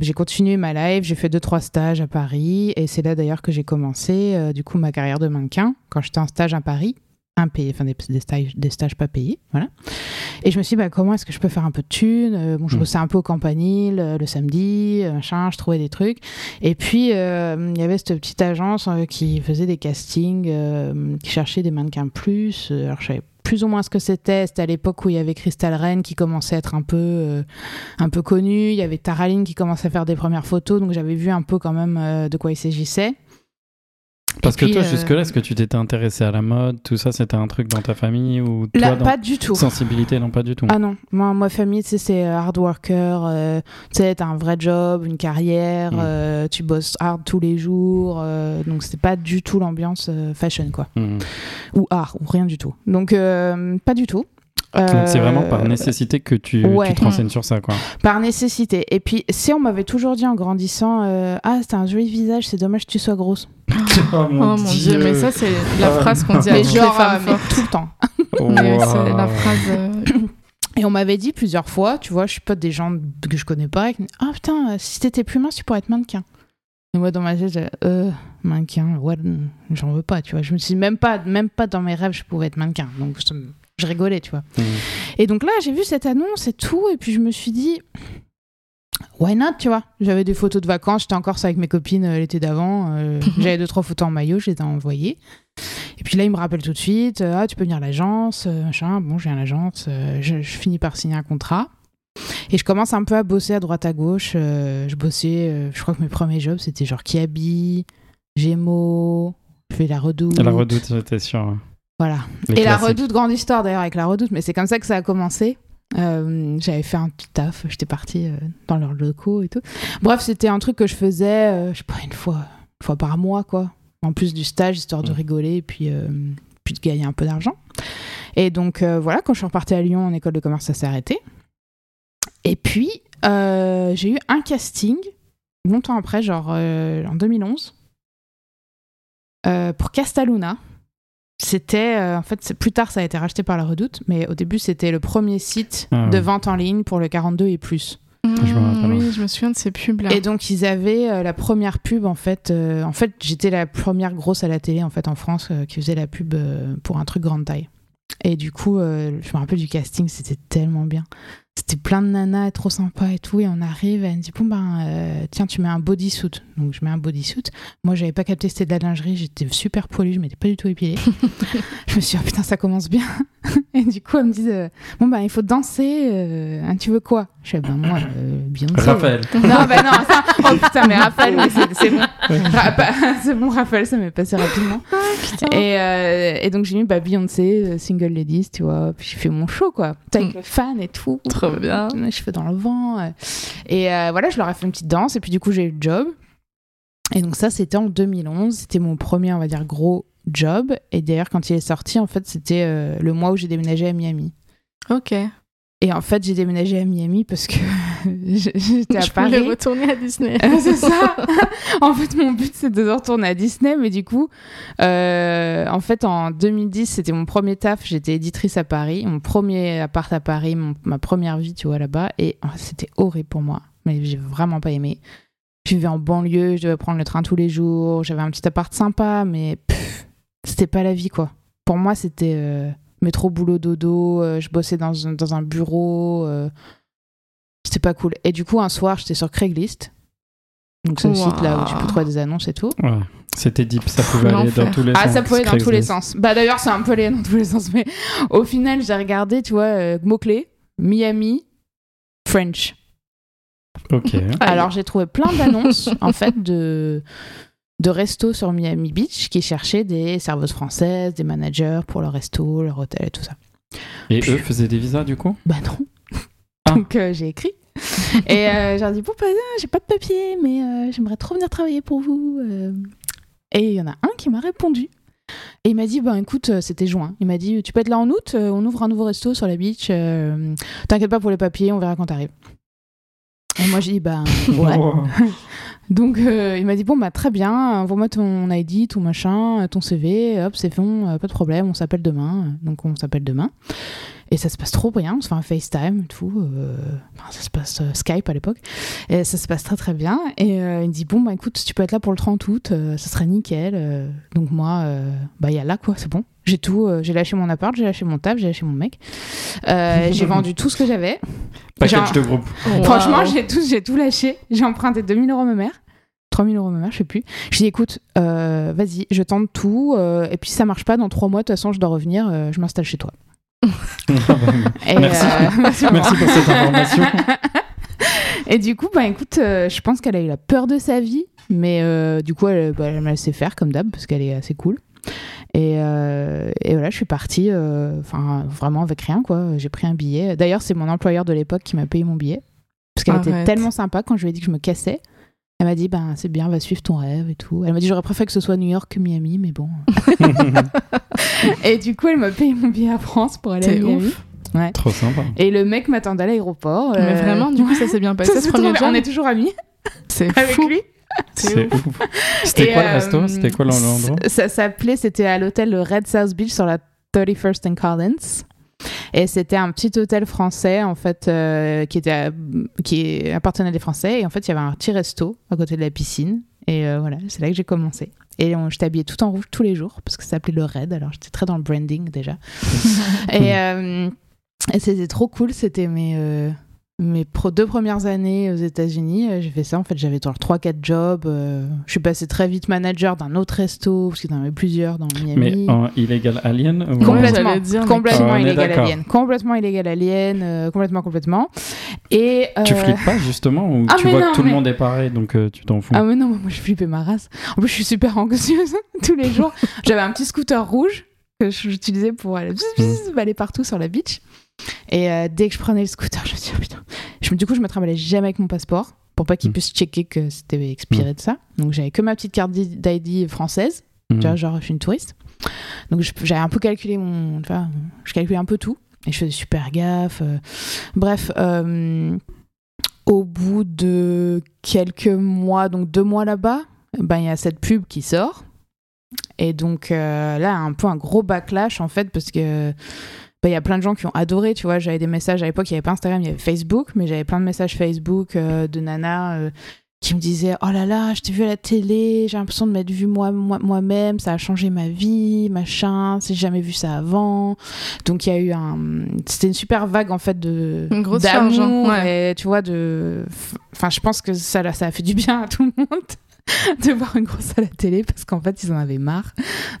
j'ai continué ma life. J'ai fait deux trois stages à Paris et c'est là d'ailleurs que j'ai commencé du coup ma carrière de mannequin quand j'étais en stage à Paris. Impayé, enfin des, des stages, des stages pas payés, voilà. Et je me suis dit, bah, comment est-ce que je peux faire un peu de thunes Euh, Bon, je
Mm.
bossais un peu au campanile euh, le samedi, euh, machin, je trouvais des trucs. Et puis, euh, il y avait cette petite agence euh, qui faisait des castings, euh, qui cherchait des mannequins plus. Alors, je savais plus ou moins ce que c'était. C'était à l'époque où il y avait Crystal Reine qui commençait à être un peu, euh, un peu connue. Il y avait Taraline qui commençait à faire des premières photos. Donc, j'avais vu un peu quand même euh, de quoi il s'agissait.
Parce que toi,
euh,
jusque-là, est-ce que tu t'étais intéressé à la mode Tout ça, c'était un truc dans ta famille ou toi,
Là,
dans
pas du tout.
sensibilité Non, pas du tout.
Ah non, moi, moi famille, tu sais, c'est hard worker, euh, tu sais, t'as un vrai job, une carrière,
Mm.
euh, tu bosses hard tous les jours, euh, donc c'est pas du tout l'ambiance euh, fashion, quoi.
Mhm.
Ou art, ou rien du tout. Donc, euh, pas du tout.
Donc c'est vraiment par
Euh,
nécessité que tu,
ouais.
tu te renseignes sur ça, quoi.
Par nécessité. Et puis, si on m'avait toujours dit en grandissant, euh, ah, c'est un joli visage, c'est dommage que tu sois grosse.
oh
Oh mon dieu, mais ça, c'est la
Oh.
phrase qu'on dit à
Mais
toutes
genre,
les femmes
euh, mais tout le temps.
Mais
Wow.
c'est la phrase. euh,
Et on m'avait dit plusieurs fois, tu vois, je suis pas des gens que je connais pas, ah putain, si t'étais plus mince, tu pourrais être mannequin. Et moi, dans ma tête, j'ai, euh, mannequin, ouais, j'en veux pas, tu vois. Je me suis dit, même pas, même pas dans mes rêves, je pouvais être mannequin. Donc, ça me- je rigolais, tu vois.
Mhm.
Et donc là, j'ai vu cette annonce et tout, et puis je me suis dit, why not, tu vois. J'avais des photos de vacances, j'étais en Corse avec mes copines euh, l'été d'avant, euh, j'avais deux, trois photos en maillot, je les ai envoyées. Et puis là, il me rappelle tout de suite, euh, ah, tu peux venir à l'agence, machin. Bon, je viens à l'agence, euh, je, je finis par signer un contrat. Et je commence un peu à bosser à droite à gauche. euh, je bossais, euh, je crois que mes premiers jobs, c'était genre Kiabi, Gémeaux, je fais la redoute.
La redoute, j'étais sûr.
Voilà.
Les
Et la redoute, grande histoire d'ailleurs avec la redoute, mais c'est comme ça que ça a commencé. Euh, J'avais fait un petit taf, j'étais partie euh, dans leurs locaux et tout. Bref, c'était un truc que je faisais, euh, je sais pas, une fois, une fois par mois, quoi. En plus du stage, histoire de
Mm.
rigoler et puis, euh, puis de gagner un peu d'argent. Et donc voilà, quand je suis repartie à Lyon en école de commerce, ça s'est arrêté. Et puis, j'ai eu un casting, longtemps après, genre en 2011. euh, pour Castaluna. C'était, euh, en fait, plus tard, ça a été racheté par la Redoute, mais au début, c'était le premier site
Ah
de vente en ligne pour le 42 et plus.
Je me rappelle,
Mmh, oui, je me souviens de ces pubs-là.
Et donc, ils avaient euh, la première pub, en fait. euh, en fait, j'étais la première grosse à la télé, en fait, en France, euh, qui faisait la pub euh, pour un truc grande taille. Et du coup, euh, je me rappelle du casting, c'était tellement bien. C'était plein de nanas, trop sympa et tout. Et on arrive, elle me dit Bon, ben, euh, tiens, tu mets un bodysuit. Donc, je mets un bodysuit. Moi, j'avais pas capté que c'était de la lingerie. J'étais super poilue, je m'étais pas du tout épilée. je me suis dit Oh putain, ça commence bien. et du coup, elle me dit euh, Bon, ben, il faut danser. euh, hein, tu veux quoi? Je fais Ben, moi, euh, Beyoncé.
Raphaël.
Non, bah non, ça... Oh putain, mais Raphaël, mais c'est c'est bon. Pa- c'est bon, Raphaël, ça m'est passé rapidement. et, euh, et donc, j'ai mis bah, Beyoncé, Single Ladies, tu vois. Puis j'ai fait mon show, quoi. T'as Avec
Mm.
les fans et tout.
Trop bien.
Les cheveux dans le vent. Et euh, voilà, je leur ai fait une petite danse. Et puis, du coup, j'ai eu le job. Et donc, ça, c'était en 2011. C'était mon premier, on va dire, gros job. Et d'ailleurs, quand il est sorti, en fait, c'était euh, le mois où j'ai déménagé à Miami.
Ok.
Et en fait, j'ai déménagé à Miami parce que j'étais à
je
Paris.
voulais retourner à Disney.
Euh, c'est ça. en fait, mon but, c'est de retourner à Disney, mais du coup, euh, en fait, en 2010, c'était mon premier taf. J'étais éditrice à Paris, mon premier appart à Paris, mon- ma première vie, tu vois, là-bas, et oh, c'était horrible pour moi. Mais j'ai vraiment pas aimé. Je vivais en banlieue, je devais prendre le train tous les jours. J'avais un petit appart sympa, mais c'était pas la vie, quoi. Pour moi, c'était euh, métro, boulot, dodo. euh, je bossais dans un, dans un bureau. C'était pas cool. Et du coup, un soir, j'étais sur Craigslist. Donc, c'est le
Wow.
site là où tu peux trouver des annonces et tout.
Ouais. C'était deep, ça pouvait aller dans tous les
Ah,
sens.
ça pouvait dans tous les sens. Bah, d'ailleurs, c'est un peu allé dans tous les sens. Mais au final, j'ai regardé, tu vois, euh, mots-clés Miami, French.
Ok.
Alors, j'ai trouvé plein d'annonces, en fait, de, de restos sur Miami Beach qui cherchaient des serveuses françaises, des managers pour leur resto, leur hôtel et tout ça.
Et eux faisaient des visas du coup?
Bah non. Donc euh, j'ai écrit. Et euh, j'ai dit, bon, bah, j'ai pas de papier, mais euh, j'aimerais trop venir travailler pour vous. Et il y en a un qui m'a répondu. Et il m'a dit, ben écoute, c'était juin. Il m'a dit, tu peux être là en août, on ouvre un nouveau resto sur la beach. euh, T'inquiète pas pour les papiers, on verra quand t'arrives. Et moi j'ai dit, ben ouais. Donc euh, il m'a dit bon bah très bien, envoie-moi ton ID, ton machin, ton CV, hop c'est bon, euh, pas de problème, on s'appelle demain. Donc on s'appelle demain. Et ça se passe trop bien, on se fait un FaceTime et tout. euh, ça se passe Skype à l'époque. Et ça se passe très très bien. Et il me dit bon bah écoute, tu peux être là pour le 30 août, ça serait nickel. donc moi, bah il y a là quoi, c'est bon. J'ai tout, euh, j'ai lâché mon appart, j'ai lâché mon taf, j'ai lâché mon mec. Euh, j'ai vendu tout ce que j'avais.
Package
Genre-
de groupe.
Franchement, j'ai tout, j'ai tout lâché. J'ai emprunté 2000 euros à ma mère. 3000 euros à ma mère, je sais plus. Je lui ai dit, écoute, euh, vas-y, je tente tout. euh, et puis, si ça marche pas, dans trois mois, de toute façon, je dois revenir. euh, je m'installe chez toi. Et,
Merci.
euh,
pour cette information.
Et du coup, bah écoute, euh, je pense qu'elle a eu la peur de sa vie. Mais euh, du coup, elle, bah, elle m'a laissé faire comme d'hab, parce qu'elle est assez cool. Et, euh, et voilà, je suis partie, euh, enfin, vraiment avec rien, quoi. J'ai pris un billet. D'ailleurs, c'est mon employeur de l'époque qui m'a payé mon billet. Parce qu'elle était tellement sympa quand je lui ai dit que je me cassais. Elle m'a dit, ben c'est bien, va suivre ton rêve et tout. Elle m'a dit, j'aurais préféré que ce soit New York que Miami, mais bon. et du coup, elle m'a payé mon billet à France pour aller à Miami.
ouf.
Trop sympa.
Et le mec m'attendait à l'aéroport.
Mais
euh,
vraiment, du coup, ça s'est bien passé
ça,
ce premier job.
On est toujours amis
C'est
avec
fou.
lui.
C'est ouf. C'était quoi le
euh,
resto C'était quoi l'endroit
Ça s'appelait, c'était à l'hôtel le Red South Beach sur la 31st and Collins. Et c'était un petit hôtel français, en fait, euh, qui, était à- qui appartenait à des Français. Et en fait, il y avait un petit resto à côté de la piscine. Et euh, voilà, c'est là que j'ai commencé. Et on, j'étais habillée tout en rouge tous les jours, parce que ça s'appelait le Red. Alors, j'étais très dans le branding déjà. et euh, et c'était trop cool. C'était mes, euh, mes pro- deux premières années aux États-Unis. Euh, J'ai fait ça. En fait, j'avais genre 3-4 jobs. euh, je suis passée très vite manager d'un autre resto, parce qu'il y en avait plusieurs dans Miami.
Mais en illégal alien ou-
Complètement,
dire, mais-
complètement illégal
d'accord.
alien, complètement illégal alien, euh, complètement, complètement. Et
Tu flippes pas justement ou
Ah,
tu
mais
vois
non,
que tout
mais-
le monde est pareil donc euh, tu t'en fous
Ah mais non, moi je flippais ma race. En plus, je suis super anxieuse tous les jours. J'avais un petit scooter rouge que j'utilisais pour aller, bzz, bzz, aller partout sur la beach. Et euh, dès que je prenais le scooter, je me disais, oh, putain. Je, du coup, je me travaillais jamais avec mon passeport pour pas qu'ils
Mm.
puissent checker que c'était expiré de ça. Donc j'avais que ma petite carte d'ID française. Tu vois, genre, je suis une touriste. Donc, j'avais un peu calculé mon. Vois, je calculais un peu tout. Et je faisais super gaffe. euh. Bref, euh, au bout de quelques mois, donc deux mois là-bas, ben, il y a cette pub qui sort. Et donc euh, là, un peu un gros backlash en fait, parce que bah, il y a plein de gens qui ont adoré, tu vois. J'avais des messages à l'époque, il n'y avait pas Instagram, il y avait Facebook, mais j'avais plein de messages Facebook euh, de Nana euh, qui me disaient Oh là là, je t'ai vu à la télé, j'ai l'impression de m'être vu moi, moi, moi-même, ça a changé ma vie, machin, j'ai jamais vu ça avant. Donc il y a eu un. C'était une super vague en fait de.
Une grosse charge, hein,
et tu vois, de. Enfin, je pense que ça, ça a fait du bien à tout le monde. de voir une grosse à la télé parce qu'en fait ils en avaient marre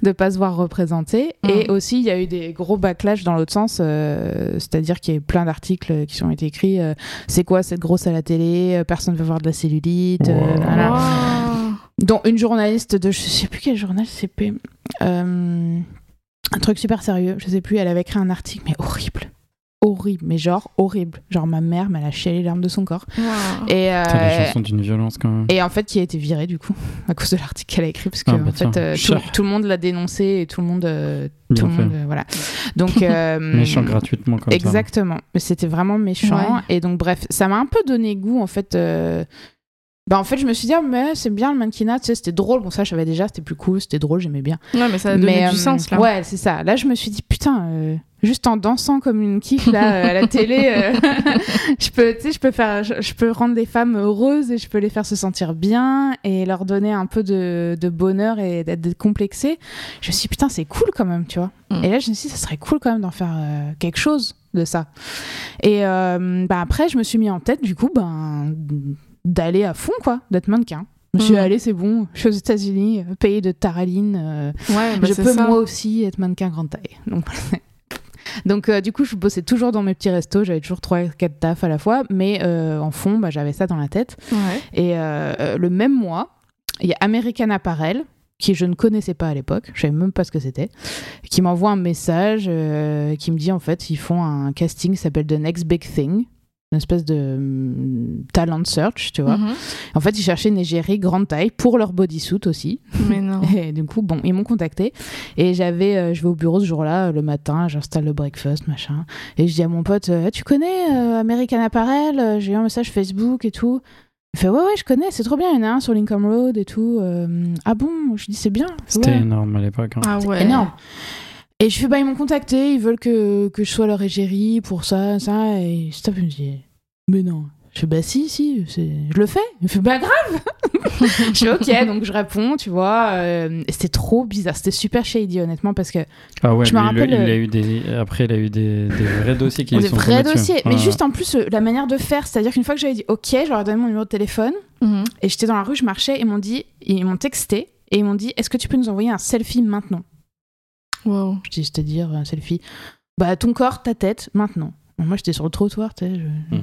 de pas se voir représentés et
Mhm.
aussi il y a eu des gros backlash dans l'autre sens euh, c'est-à-dire qu'il y a eu plein d'articles qui ont été écrits euh, c'est quoi cette grosse à la télé? Euh, personne veut voir de la cellulite euh,
Wow.
voilà.
Wow.
dont une journaliste de je sais plus quel journal CP euh, un truc super sérieux je sais plus elle avait écrit un article mais horrible horrible mais genre horrible genre ma mère elle a chialé les larmes de son corps
Wow.
et euh,
les chansons d'une violence quand même.
et en fait, qui a été virée du coup à cause de l'article qu'elle a écrit, parce que
Ah, bah
en fait,
tiens.
euh, tout, le monde l'a dénoncé et tout le monde, euh, tout le
fait.
monde, euh, voilà. Donc euh,
Méchant gratuitement comme ça.
Exactement. Mais c'était vraiment méchant.
Ouais.
Et donc bref, ça m'a un peu donné goût en fait. euh, Bah en fait, je me suis dit ah, mais c'est bien le mannequinat, tu sais, c'était drôle. Bon ça, je savais déjà, c'était plus cool, c'était drôle, j'aimais bien.
Ouais, mais ça a donné
mais
du
euh,
sens là.
Ouais, c'est ça. Là, je me suis dit putain. Juste en dansant comme une kiff là euh, à la télé, euh, je peux, tu sais, je peux faire, je, je peux rendre les femmes heureuses et je peux les faire se sentir bien et leur donner un peu de, de bonheur et d'être décomplexées. Je me suis dit, putain, c'est cool quand même, tu vois.
Mm.
Et là, je me suis dit, ça serait cool quand même d'en faire euh, quelque chose de ça. Et bah, après, je me suis mis en tête, du coup, ben, d'aller à fond, quoi, d'être mannequin. Je me suis dit,
Mm.
allez, c'est bon, je suis aux États-Unis, pays de Taraline. euh,
Ouais, bah,
je peux
ça.
moi aussi être mannequin grande taille. Donc, Donc euh, du coup, je bossais toujours dans mes petits restos, j'avais toujours trois, quatre tafs à la fois, mais euh, en fond, bah, j'avais ça dans la tête.
Ouais.
Et euh, le même mois, il y a American Apparel qui je ne connaissais pas à l'époque, je savais même pas ce que c'était, qui m'envoie un message qui me dit en fait ils font un casting qui s'appelle The Next Big Thing, une espèce de hum, talent search, tu vois.
Mhm.
En fait, ils cherchaient une égérie grande taille pour leur bodysuit aussi.
Mais non.
Et du coup, bon, ils m'ont contacté. Et j'avais, euh, je vais au bureau ce jour-là, euh, le matin, j'installe le breakfast, machin. Et je dis à mon pote, euh, tu connais euh, American Apparel? Euh, J'ai eu un message Facebook et tout. Il fait, ouais, ouais, je connais, c'est trop bien. Il y en a un sur Lincoln Road et tout. Euh, ah bon Je dis, c'est bien.
C'était
Ouais.
énorme à l'époque. hein.
Ah ouais.
énorme. Et je fais, bah, ils m'ont contacté, ils veulent que, que je sois leur égérie pour ça, ça. Et stop, il me dit, mais non. Je fais, bah si, si, je le fais. Il me fait, bah grave Je fais, ok, donc je réponds, tu vois. euh, et c'était trop bizarre, c'était super shady, honnêtement, parce que
Ah ouais,
Je me
le-
rappelle,
il, a
euh,
eu des... après il a eu des, des vrais dossiers qui lui
des
sont
vrais dossiers. Mais juste en plus, euh, la manière de faire, c'est-à-dire qu'une fois que j'avais dit ok, je leur ai donné mon numéro de téléphone,
Mhm.
et j'étais dans la rue, je marchais, et ils m'ont dit, ils m'ont texté, et ils m'ont dit, est-ce que tu peux nous envoyer un selfie maintenant?
Wow.
Je dis, c'est-à-dire un selfie Bah, ton corps, ta tête, maintenant. Bon, moi, j'étais sur le trottoir, tu sais. je-
Hmm.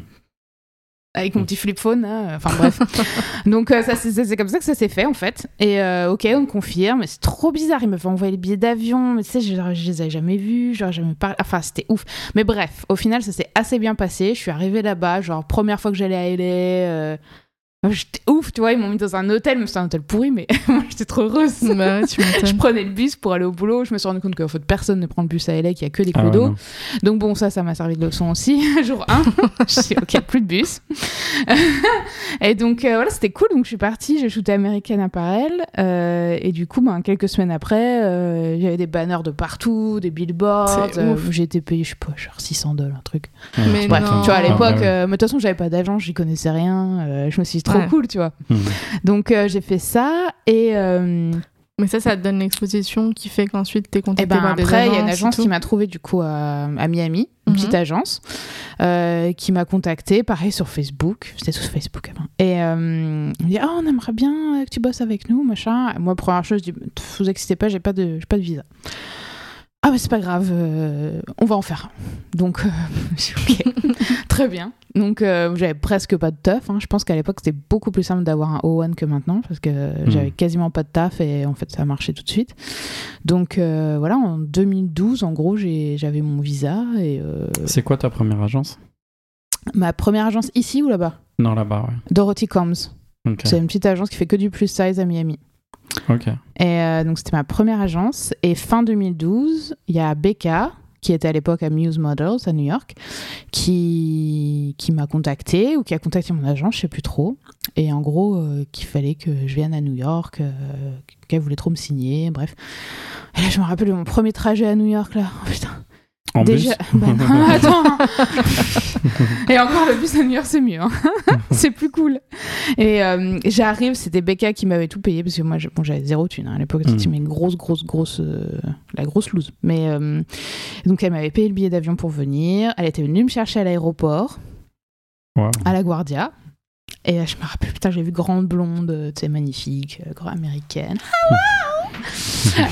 Avec mon petit flip phone, là. enfin bref. Donc, euh, ça, c'est, comme ça que ça s'est fait, en fait. Et euh, ok, on me confirme. C'est trop bizarre. Ils me fait envoyer les billets d'avion. Mais tu sais, je, je les avais jamais vus. Genre, jamais parlé. Enfin, c'était ouf. Mais bref, au final, ça s'est assez bien passé. Je suis arrivée là-bas, genre, première fois que j'allais à LA. euh, J'étais ouf, tu vois. Ils m'ont mis dans un hôtel, mais c'était un hôtel pourri, mais moi, j'étais trop heureuse.
Bah tu
Je prenais le bus pour aller au boulot. Je me suis rendu compte qu'en fait, personne ne prend le bus à LA, qu'il y a que des
Ah ouais,
clodos.
non.
Donc bon, ça, ça m'a servi de leçon aussi. Jour 1, je suis ok, plus de bus. et donc euh, voilà, c'était cool. Donc je suis partie, j'ai shooté American Apparel. euh, et du coup, ben, quelques semaines après, euh, il y avait des banners de partout, des billboards. Euh, j'ai été payée, je sais pas, genre 600 dollars, un truc.
Ouais,
Mais
tu
Bref,
non.
tu vois, à
Ah,
l'époque,
ouais.
mais de toute façon, j'avais pas d'agent, j'y connaissais rien. euh, je me suis dit, trop
Ouais.
cool, tu vois.
Mhm.
Donc euh, j'ai fait ça. Et. euh,
Mais ça, ça te donne l'exposition qui fait qu'ensuite t'es
Et
contacté
ben
par des
après, il y a une agence qui m'a trouvé du coup à, à Miami, une
Mhm.
petite agence, euh, qui m'a contacté, pareil sur Facebook, c'était sur Facebook avant. Et euh, on me dit, oh, on aimerait bien que tu bosses avec nous, machin. Et moi, première chose, je dis, vous excitez pas, j'ai pas de, j'ai pas de visa. Ah, mais c'est pas grave, euh, on va en faire. Donc, euh, j'ai ok, très bien. Donc, euh, j'avais presque pas de taf. hein. Je pense qu'à l'époque, c'était beaucoup plus simple d'avoir un O1 que maintenant, parce que j'avais quasiment pas de taf et en fait, ça a marché tout de suite. Donc, euh, voilà, en 2012, en gros, j'avais mon visa et euh,
C'est quoi ta première agence?
Ma première agence ici ou là-bas?
Non, là-bas, ouais.
Dorothy Combs. C'est une petite agence qui fait que du plus size à Miami.
Ok.
Et euh, donc, c'était ma première agence. Et fin 2012, il y a Becca qui était à l'époque à Muse Models à New York, qui, qui m'a contacté ou qui a contacté mon agent, je sais plus trop. Et en gros, euh, qu'il fallait que je vienne à New York, euh, qu'elle voulait trop me signer, bref. Et là, je me rappelle de mon premier trajet à New York, là. Oh, putain.
En
Déjà,
bus
bah non, attends. et encore le bus à New York, c'est mieux. hein. c'est plus cool. Et euh, j'arrive, c'était Becca qui m'avait tout payé parce que moi, je- bon, j'avais zéro thune hein, à l'époque. C'était une grosse, grosse, grosse, euh, la grosse loose. Mais euh, donc elle m'avait payé le billet d'avion pour venir. Elle était venue me chercher à l'aéroport,
Wow.
à la Guardia. Et je me rappelle, putain, j'ai vu grande blonde, tu sais, magnifique, grande américaine.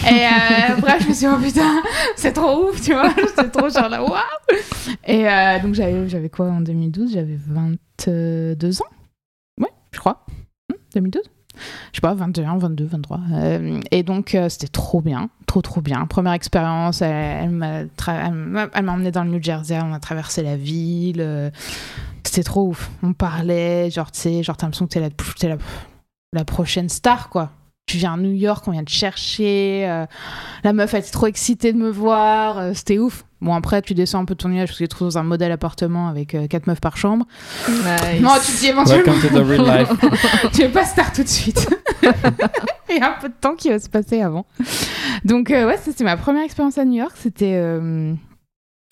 Et euh, bref, je me suis dit, oh putain, c'est trop ouf, tu vois. C'était trop genre là, waouh. Et euh, donc, j'avais, quoi en 2012 J'avais 22 ans. Ouais, je crois. Hmm, 2012 je sais pas, 21, 22, 23. Euh, et donc, euh, c'était trop bien, trop, trop bien. Première expérience, elle, m'a emmené dans le New Jersey, on a traversé la ville. euh, c'était trop ouf. On parlait, genre, tu sais, genre, t'as l'impression que t'es la, la prochaine star, quoi. Tu viens à New York, on vient te chercher. euh, la meuf, elle était trop excitée de me voir. euh, c'était ouf. Bon, après, tu descends un peu de ton nuage parce que tu trouves dans un modèle appartement avec euh, quatre meufs par chambre. Non, tu te dis éventuellement.
Welcome to the real life.
tu veux pas star tout de suite. Il y a un peu de temps qui va se passer avant. Donc, euh, ouais, c'était ma première expérience à New York. C'était euh,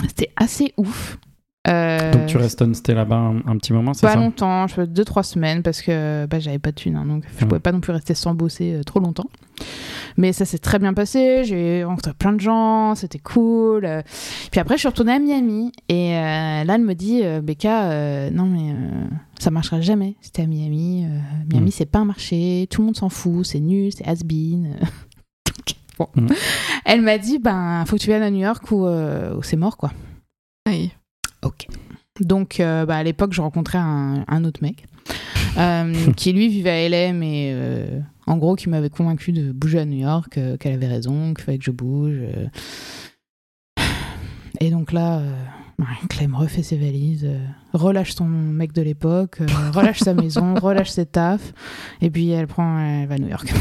c'était assez ouf. Euh,
Donc tu restes resté là-bas un, un petit moment, c'est
pas
ça
longtemps, je fais deux trois semaines parce que bah, j'avais pas de thune, hein, donc je
Mm.
pouvais pas non plus rester sans bosser euh, trop longtemps. Mais ça s'est très bien passé, j'ai rencontré plein de gens, c'était cool. euh. Puis après je suis retournée à Miami et euh, là elle me dit euh, Becca, euh, non mais euh, ça marchera jamais. C'était à Miami, euh, Miami
Mm.
c'est pas un marché, tout le monde s'en fout, c'est nul, c'est has-been. Donc, bon.
Mm.
Elle m'a dit ben faut que tu viennes à New York ou, euh, ou c'est mort quoi.
Oui.
Ok. Donc, euh, bah, à l'époque, je rencontrais un, un autre mec euh, qui, lui, vivait à LA, mais euh, en gros, qui m'avait convaincu de bouger à New York, qu'elle avait raison, qu'il fallait que je bouge. Et donc là, ouais, Clem refait ses valises, relâche son mec de l'époque, relâche sa maison, relâche ses tafs, et puis elle prend, elle va à New York.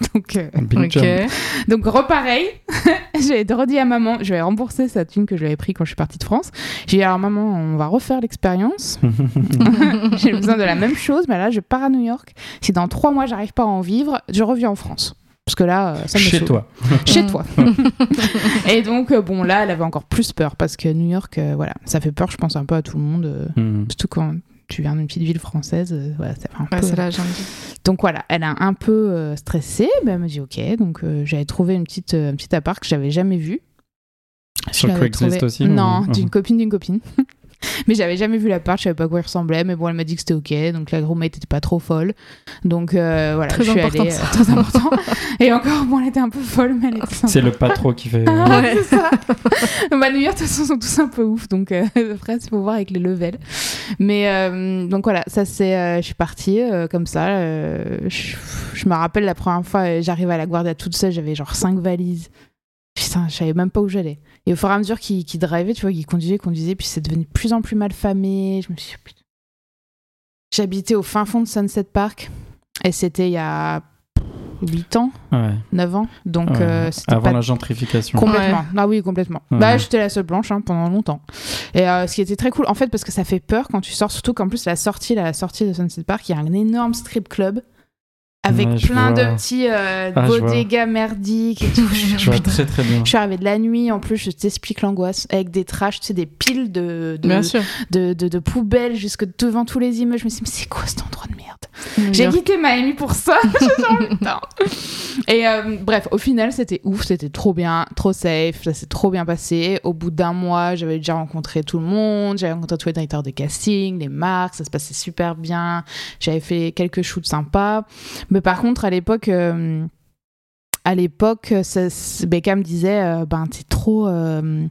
donc, euh, donc repareil, j'ai redit à maman, je vais rembourser sa thune que je lui avais pris quand je suis partie de France. J'ai dit alors maman, on va refaire l'expérience. j'ai besoin de la même chose, mais là je pars à New York. Si dans trois mois j'arrive pas à en vivre, je reviens en France. Parce que là, euh, ça me
Chez toi.
Chez toi. Et donc euh, bon là, elle avait encore plus peur parce que New York, euh, voilà, ça fait peur, je pense un peu à tout le monde, euh,
Hmm.
surtout quand tu viens d'une petite ville française. euh, voilà, ça fait un
Ouais,
peu- donc voilà, elle a un peu euh, stressé, mais elle m'a dit ok. Donc euh, j'avais trouvé une petite, euh, un petit appart que j'avais jamais vu. Je
Sur Craigslist aussi,
Non,
ou-
d'une copine d'une copine. mais j'avais jamais vu l'appart, je savais pas à quoi il ressemblait, mais bon, elle m'a dit que c'était ok. Donc la roommate était pas trop folle. Donc euh, voilà,
Très
je suis allée. euh, très important. Et encore, bon, elle était un peu folle, mais elle était.
C'est le pas trop qui fait.
Ah, c'est ça. bah, New York, de toute façon, sont tous un peu ouf. Donc, euh, après, il faut voir avec les levels. Mais euh, donc voilà, ça c'est. euh, je suis partie euh, comme ça. euh, je, me rappelle la première fois, j'arrive à la Guardia toute seule, j'avais genre cinq valises. Putain, je savais même pas où j'allais. Et au fur et à mesure qu'il qu'il drivait, tu vois, qu'il conduisait, conduisait, puis c'est devenu de plus en plus mal famé. Je me suis dit, putain. J'habitais au fin fond de Sunset Park. Et c'était il y a 8 ans,
Ouais.
9 ans. Donc,
Ouais.
euh,
Avant
pas
la gentrification.
Complètement. Ah oui, complètement.
Ouais.
Bah, j'étais la seule blanche hein, pendant longtemps. Et euh, ce qui était très cool, en fait, parce que ça fait peur quand tu sors, surtout qu'en plus, la sortie, la sortie de Sunset Park, il y a un énorme strip club avec
Ouais,
plein de petits euh,
Ah,
bodegas merdiques et tout.
Je vois très très bien.
Je suis arrivée de la nuit, en plus, je t'explique l'angoisse, avec des trashs, tu sais, des piles de, de, de, de- de poubelles jusque devant tous les immeubles. Je me suis dit, mais c'est quoi cet endroit de merde? J'ai
Bien.
quitté Miami pour ça. J'ai. Et euh, bref, au final, c'était ouf, c'était trop bien, trop safe, ça s'est trop bien passé. Au bout d'un mois, j'avais déjà rencontré tout le monde, j'avais rencontré tous les directeurs de casting, les marques, ça se passait super bien. J'avais fait quelques shoots sympas. Mais par contre, à l'époque, euh, à l'époque, me disait, euh, ben t'es trop. euh,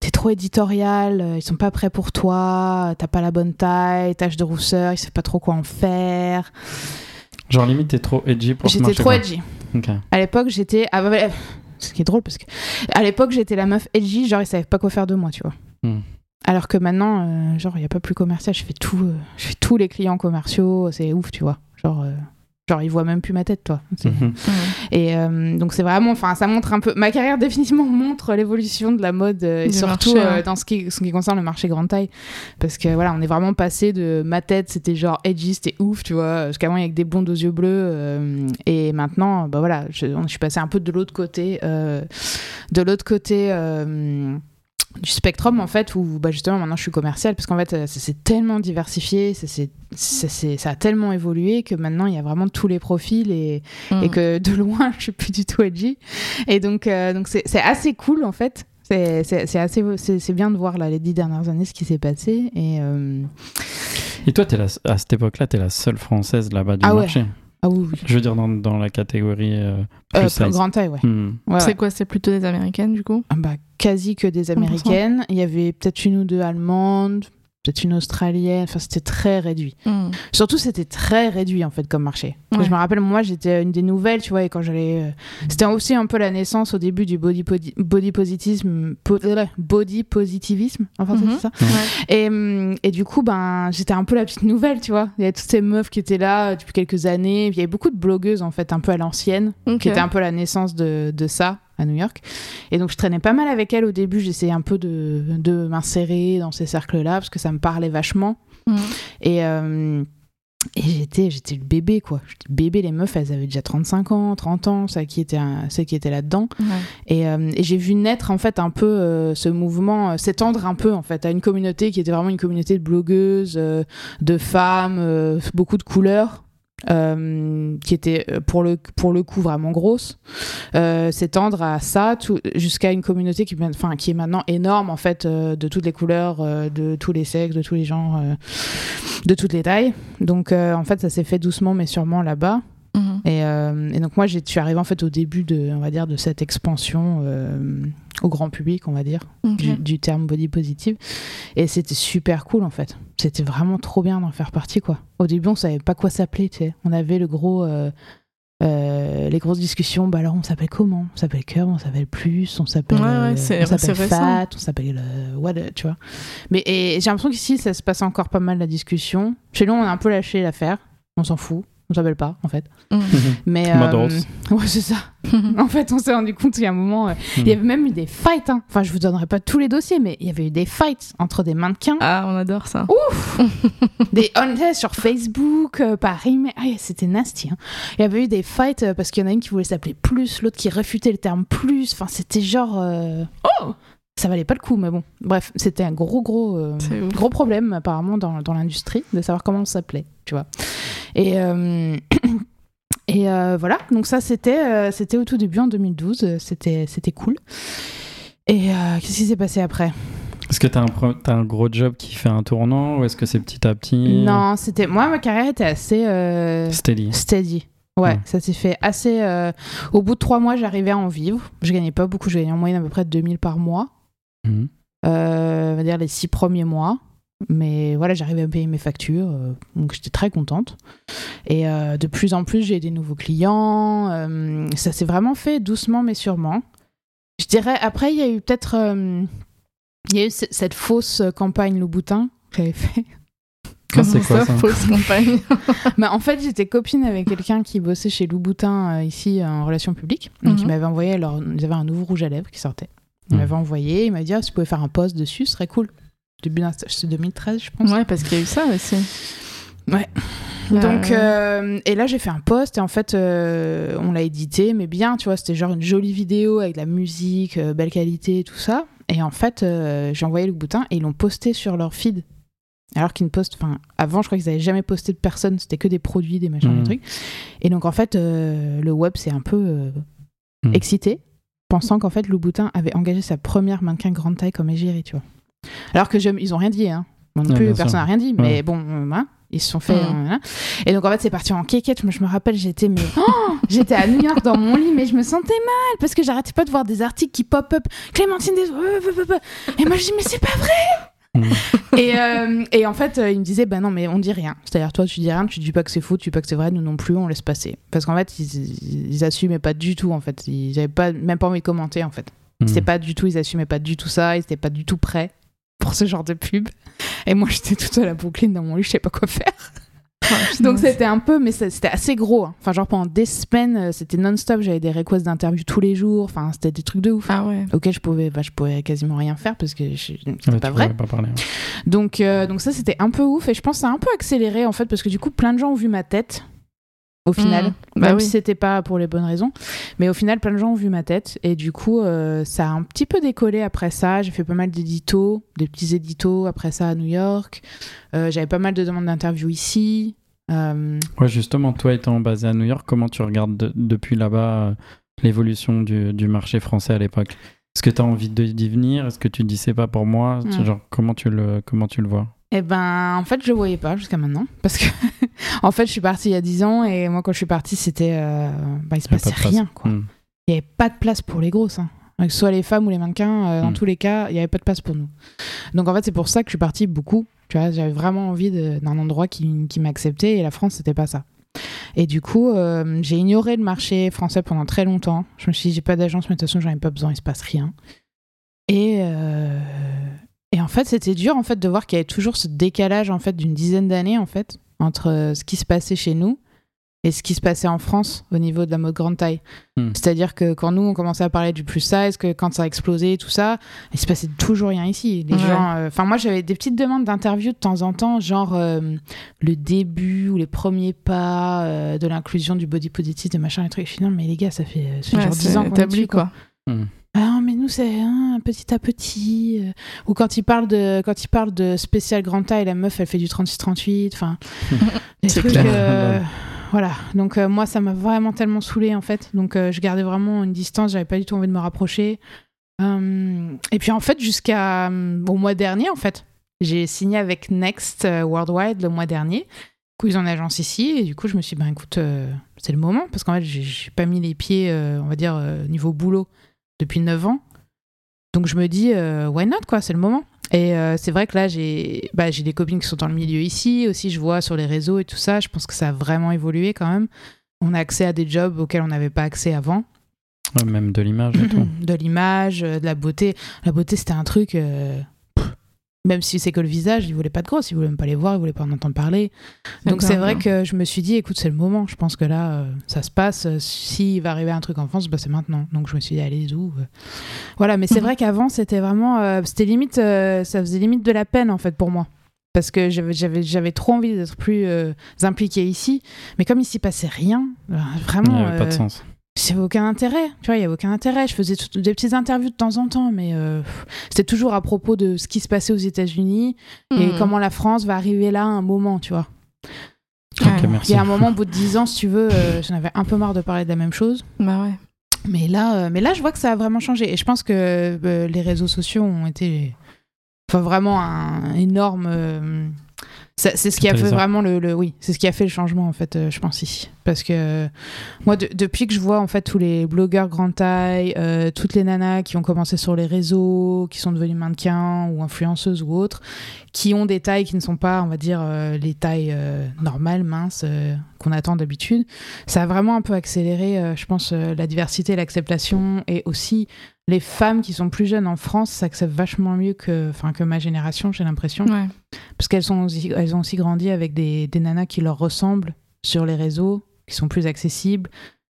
T'es trop éditorial, euh, ils sont pas prêts pour toi, t'as pas la bonne taille, tache de rousseur, ils savent pas trop quoi en faire.
Genre limite t'es trop edgy pour
J'étais trop edgy. À l'époque, j'étais. Ah, bah, bah, ce qui est drôle parce que. À l'époque, j'étais la meuf edgy, genre ils savaient pas quoi faire de moi, tu vois.
Hmm.
Alors que maintenant, euh, genre, il y a pas plus commercial, je fais tout. euh, je fais tous les clients commerciaux, c'est ouf, tu vois. Genre. euh, Genre, ils voient même plus ma tête, toi.
Mhm.
Et euh, donc c'est vraiment, enfin, ça montre un peu. Ma carrière définitivement montre l'évolution de la mode euh, et
Du
surtout
marché,
euh, dans ce qui, ce qui concerne le marché grande taille, parce que voilà, on est vraiment passé de ma tête, c'était genre edgy, c'était ouf, tu vois, parce qu'avant il y avait que des blondes aux yeux bleus, euh, et maintenant, bah voilà, je, on- je suis passée un peu de l'autre côté, euh, de l'autre côté. Du spectrum en fait où bah justement maintenant je suis commerciale parce qu'en fait euh, ça s'est tellement diversifié ça, s'est- ça, ça a tellement évolué que maintenant il y a vraiment tous les profils et,
Mm.
et que de loin je suis plus du tout edgy et donc euh, donc c'est assez cool en fait c'est assez c'est c'est bien de voir là les dix dernières années ce qui s'est passé et euh,
Et toi, es la, à cette époque-là, t'es la seule française là-bas du
Ah ouais. Ah oui, oui.
Je veux dire, dans, dans la catégorie euh,
Euh,
plus size.
grande taille ouais,
Hmm.
Ouais,
C'est
ouais.
quoi C'est plutôt des américaines du coup?
Ah bah, quasi que des
100%.
américaines il y avait peut-être une ou deux allemandes peut-être une australienne enfin c'était très réduit
Mm.
Surtout, c'était très réduit en fait comme marché.
Ouais.
Je me rappelle, moi, j'étais une des nouvelles, tu vois, et quand j'allais. euh, C'était aussi un peu la naissance au début du body, body positivisme. po- euh, body positivisme, en français,
Mhm.
c'est ça
Ouais.
et, et du coup, ben, j'étais un peu la petite nouvelle, tu vois. Il y avait toutes ces meufs qui étaient là euh, depuis quelques années. Il y avait beaucoup de blogueuses, en fait, un peu à l'ancienne, qui étaient un peu la naissance de, de ça à New York. Et donc, je traînais pas mal avec elles au début. J'essayais un peu de, de m'insérer dans ces cercles-là, parce que ça me parlait vachement.
Mm.
Et, euh, et j'étais, j'étais le bébé, quoi. J'étais bébé, les meufs, elles avaient déjà 35 ans, 30 ans, ça qui était, un- celles qui étaient là-dedans.
Ouais.
Et, euh, et j'ai vu naître, en fait, un peu euh, ce mouvement, euh, s'étendre un peu, en fait, à une communauté qui était vraiment une communauté de blogueuses, de femmes, beaucoup de couleurs. Euh, qui était euh, pour le, pour le coup vraiment grosse, euh, s'étendre à ça jusqu'à une communauté qui, est maintenant énorme en fait de toutes les couleurs, de tous les sexes, de tous les genres, de toutes les tailles. Donc en fait ça s'est fait doucement mais sûrement là-bas.
Mhm.
Et, euh, et donc moi, je suis arrivée en fait au début de, on va dire, de cette expansion euh, au grand public, on va dire, du, du terme body positive. Et c'était super cool en fait. C'était vraiment trop bien d'en faire partie quoi. Au début, on savait pas quoi s'appeler, tu sais. On avait le gros, euh, les grosses discussions. Bah alors, on s'appelle comment? On s'appelle cœur, on s'appelle plus, on s'appelle,
Ouais, ouais,
on s'appelle fat, on s'appelle what, tu vois. Mais j'ai l'impression qu'ici, ça se passe encore pas mal la discussion. Chez nous, on a un peu lâché l'affaire. On s'en fout. On s'appelle pas en fait.
Mhm.
Mais euh, ouais, c'est ça. en fait, on s'est rendu compte qu'il y a un moment, euh, il y avait même eu des fights. hein. Enfin, je vous donnerai pas tous les dossiers, mais il y avait eu des fights entre des mannequins,
Ah, on adore ça.
des on sur Facebook, euh, par email. Ah, c'était nasty. hein. Il y avait eu des fights euh, parce qu'il y en a une qui voulait s'appeler plus, l'autre qui réfutait le terme plus. Enfin, c'était genre. euh, Oh Ça valait pas le coup, mais bon. Bref, c'était un gros, gros, euh, gros problème apparemment dans, dans l'industrie de savoir comment on s'appelait, tu vois. Et. euh, Et euh, voilà, donc ça c'était euh, c'était au tout début en 2012, euh, c'était c'était cool. Et euh, qu'est-ce qui s'est passé après?
Est-ce que t'as un, pro- t'as un gros job qui fait un tournant ou est-ce que c'est petit à petit?
Non, c'était moi ma carrière était assez euh,
Steady.
steady. Ouais,
Ouais.
ça s'est fait assez. euh, Au bout de trois mois, j'arrivais à en vivre. Je gagnais pas beaucoup, je gagnais en moyenne à peu près 2000 par mois.
Mhm.
Euh, on va dire les six premiers mois. Mais voilà, j'arrivais à payer mes factures, euh, donc j'étais très contente. Et euh, de plus en plus, j'ai des nouveaux clients. euh, ça s'est vraiment fait doucement mais sûrement. Je dirais, après, il y a eu peut-être. euh, il y a eu c- cette fausse campagne Louboutin que j'avais fait.
Ah, c'est quoi ça
Fausse campagne.
Bah, en fait, j'étais copine avec quelqu'un qui bossait chez Louboutin euh, ici en relations publiques. Donc, il
Mhm.
m'avait envoyé, alors, ils avaient un nouveau rouge à lèvres qui sortait. Il
Mhm.
m'avait envoyé, il m'a dit, ah, si tu pouvais faire un post dessus, ce serait cool. Début d'un stage, c'est 2013, je pense.
Ouais, parce qu'il y a eu ça aussi.
Ouais.
Euh,
Donc, euh, et là, j'ai fait un post et en fait, euh, on l'a édité, mais bien, tu vois, c'était genre une jolie vidéo avec de la musique, euh, belle qualité, tout ça. Et en fait, euh, j'ai envoyé le boutin et ils l'ont posté sur leur feed. Alors qu'ils ne postent, enfin, avant, je crois qu'ils n'avaient jamais posté de personne, c'était que des produits, des machins, des trucs. Et donc, en fait, euh, le web s'est un peu euh,
Mhm.
excité, pensant qu'en fait, Louboutin avait engagé sa première mannequin grande taille comme égérie, tu vois. Alors que je, ils ont rien dit, hein. Moi non
Ouais,
plus, personne n'a rien dit, mais
Ouais.
bon, euh, voilà, ils se sont fait. Euh, voilà. Et donc en fait, c'est parti en kékette. Moi, je me rappelle, j'étais mais oh, j'étais à New York dans mon lit, mais je me sentais mal parce que j'arrêtais pas de voir des articles qui pop up. Clémentine des et moi je dis mais c'est pas vrai. et, euh, et en fait, euh, il me disait bah non mais on dit rien. C'est-à-dire toi tu dis rien, tu dis pas que c'est faux, tu dis pas que c'est vrai, nous non plus, on laisse passer. Parce qu'en fait, ils, ils assumaient pas du tout en fait. Ils avaient pas même pas envie de commenter en fait. C'était pas du tout, ils assumaient pas du tout ça, ils étaient pas du tout prêts pour ce genre de pub. Et moi, j'étais toute seule à Brooklyn dans mon lit, je savais pas quoi faire. Donc c'était un peu, mais c'était assez gros. hein. Enfin, genre pendant des semaines, euh, c'était non-stop. J'avais des requests d'interviews tous les jours. Enfin, c'était des trucs de ouf.
Ah ouais.
Auquel je pouvais, bah, je pouvais quasiment rien faire parce que je- c'était
Ah bah,
pas vrai.
pourrais pas parler. ouais.
Donc, euh, donc ça, c'était un peu ouf. Et je pense que ça a un peu accéléré en fait parce que du coup, plein de gens ont vu ma tête. Au final,
Mmh. Bah
même
oui.
si c'était pas pour les bonnes raisons, mais au final, plein de gens ont vu ma tête et du coup, euh, ça a un petit peu décollé après ça. J'ai fait pas mal d'éditos, des petits éditos après ça à New York. Euh, J'avais pas mal de demandes d'interview ici. Euh,
Ouais, justement, toi étant basé à New York, comment tu regardes de- depuis là-bas euh, l'évolution du, du marché français à l'époque? Est-ce que tu as envie d'y venir? Est-ce que tu dis c'est pas pour moi?
Mm.
Genre, comment tu le, comment tu le vois?
Eh ben, en fait, je le voyais pas jusqu'à maintenant. Parce que, en fait, je suis partie il y a 10 ans et moi, quand je suis partie, c'était. euh, bah, il se
pas
passait
place.
rien, quoi.
Mm.
Il n'y avait pas de place pour les grosses. hein. Que ce soit les femmes ou les mannequins, euh, dans
Mm.
tous les cas, il n'y avait pas de place pour nous. Donc, en fait, c'est pour ça que je suis partie beaucoup. J'avais vraiment envie d'un endroit qui, m'acceptait et la France, c'était pas ça. Et du coup, euh, j'ai ignoré le marché français pendant très longtemps. Je me suis dit, j'ai pas d'agence, mais de toute façon, j'en ai pas besoin, il se passe rien. Et, euh, et en fait, c'était dur en fait de voir qu'il y avait toujours ce décalage en fait d'une dizaine d'années en fait entre ce qui se passait chez nous et ce qui se passait en France au niveau de la mode grande taille.
Hmm.
C'est-à-dire que quand nous on commençait à parler du plus size, que quand ça a explosé tout ça, il se passait toujours rien ici. Les
Ouais.
gens, euh, enfin moi j'avais des petites demandes d'interview de temps en temps, genre euh, le début ou les premiers pas euh, de l'inclusion du body positive, des machins, les trucs. Je suis non mais les gars, ça fait, ça fait
Ouais,
genre 10
c'est
ans qu'on est
établi
quoi.
quoi.
Ah mais nous c'est hein, petit à petit euh, ou quand il parle de quand il parle de spécial grand taille la meuf elle fait du 36 38 enfin des
C'est
trucs
clair.
Voilà. Donc euh, moi ça m'a vraiment tellement saoulé en fait. Donc euh, je gardais vraiment une distance. J'avais pas du tout envie de me rapprocher. Euh, et puis en fait jusqu'à au mois dernier en fait j'ai signé avec Next Worldwide le mois dernier. Du coup ils ont une agence ici. Et du coup je me suis dit ben écoute c'est le moment. Parce qu'en fait j'ai- pas mis les pieds on va dire niveau boulot depuis 9 ans. Donc je me dis, why not, quoi, c'est le moment. Et euh, c'est vrai que là, j'ai bah, des copines qui sont dans le milieu ici, aussi je vois sur les réseaux et tout ça, je pense que ça a vraiment évolué quand même. On a accès à des jobs auxquels on n'avait pas accès avant.
Ouais, Même de l'image et tout.
de l'image, euh, de la beauté. La beauté, c'était un truc... euh, même si c'est que le visage, ils voulaient pas de grosses, ils voulaient même pas les voir, ils voulaient pas en entendre parler. Donc c'est vrai que je me suis dit, écoute, c'est le moment. Je pense que là, euh, ça se passe. Euh, S'il va arriver un truc en France, bah, c'est maintenant. Donc je me suis dit, allez, où euh. Voilà, mais c'est
Mhm.
vrai qu'avant, c'était vraiment. euh, c'était limite. euh, ça faisait limite de la peine, en fait, pour moi. Parce que j'avais- trop envie d'être plus euh, impliquée ici. Mais comme il s'y passait rien, euh,
Il n'y
vraiment.
avait pas de sens.
C'est aucun intérêt, tu vois, il y avait aucun intérêt. Je faisais tout- des petites interviews de temps en temps, mais euh, c'était toujours à propos de ce qui se passait aux États-Unis et
Mhm.
comment la France va arriver là à un moment, tu vois.
Ok,
Ouais.
merci.
Il y a un moment, au bout de 10 ans, si tu veux, euh, j'en avais un peu marre de parler de la même chose.
Bah ouais.
Mais là, euh, mais là, je vois que ça a vraiment changé. Et je pense que euh, les réseaux sociaux ont été enfin, vraiment un énorme. C'est ce qui a fait vraiment le, le- oui, c'est ce qui a fait le changement en fait, euh, je pense ici. Parce que euh, moi, de- depuis que je vois en fait tous les blogueurs grande taille, euh, toutes les nanas qui ont commencé sur les réseaux, qui sont devenues mannequins ou influenceuses ou autres, qui ont des tailles qui ne sont pas, on va dire, les tailles normales, minces qu'on attend d'habitude, ça a vraiment un peu accéléré, je pense, la diversité, l'acceptation et aussi les femmes qui sont plus jeunes en France s'acceptent vachement mieux que, enfin, que ma génération, j'ai l'impression.
Ouais.
Parce qu'elles sont aussi, elles ont aussi grandi avec des, des nanas qui leur ressemblent sur les réseaux, qui sont plus accessibles.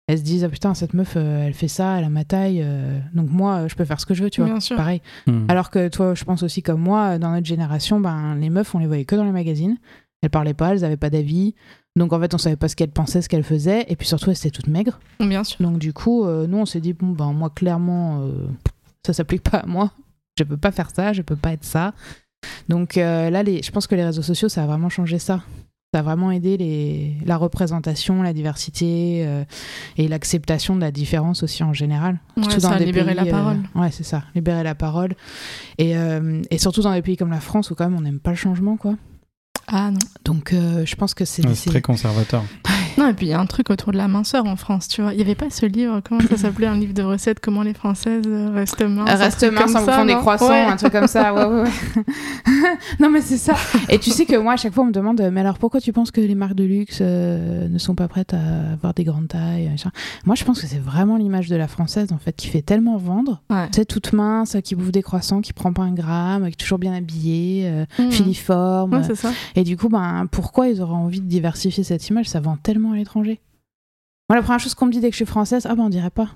Elles se disent, ah putain, cette meuf, euh, elle fait ça, elle a ma taille, euh, donc moi, euh, je peux faire ce que je veux, tu vois.
Bien sûr.
Pareil.
Hmm.
Alors que toi, je pense aussi comme moi, dans notre génération, ben, les meufs, on les voyait que dans les magazines. Elles parlaient pas, elles avaient pas d'avis. Donc en fait, on savait pas ce qu'elles pensaient, ce qu'elles faisaient. Et puis surtout, elles étaient toutes maigres.
Bien sûr.
Donc du coup, euh, nous, on s'est dit, bon, ben moi, clairement, euh, ça s'applique pas à moi. Je peux pas faire ça, je peux pas être ça. Donc euh, là, les, je pense que les réseaux sociaux, ça a vraiment changé ça. Ça a vraiment aidé les, la représentation, la diversité et l'acceptation de la différence aussi en général.
Ouais,
Surtout
ça
dans
a
des
libéré la
pays, euh,
parole.
ouais, c'est ça, libérer la parole. Et, et surtout dans des pays comme la France où quand même on n'aime pas le changement, quoi.
Ah non.
Donc euh, je pense que c'est
Ouais, c'est très conservateur.
Non, et puis il y a un truc autour de la minceur en France, tu vois. Il y avait pas ce livre, comment ça s'appelait, un livre de recettes, comment les Françaises euh, restent minces. un
Reste
truc
mince
comme
en bouffant des croissants,
Ouais.
un truc comme ça. Ouais, ouais, ouais. non, mais c'est ça. Et tu sais que moi, à chaque fois, on me demande, mais alors pourquoi tu penses que les marques de luxe euh, ne sont pas prêtes à avoir des grandes tailles Moi, je pense que c'est vraiment l'image de la française, en fait, qui fait tellement vendre.
Ouais.
Tu sais, toute mince, qui bouffe des croissants, qui prend pas un gramme, qui est toujours bien habillée, euh,
Mhm.
filiforme.
Ouais, c'est ça.
Et du coup, ben, pourquoi ils auraient envie de diversifier cette image? Ça vend tellement à l'étranger. Moi, la première chose qu'on me dit dès que je suis française, ah ben on dirait pas.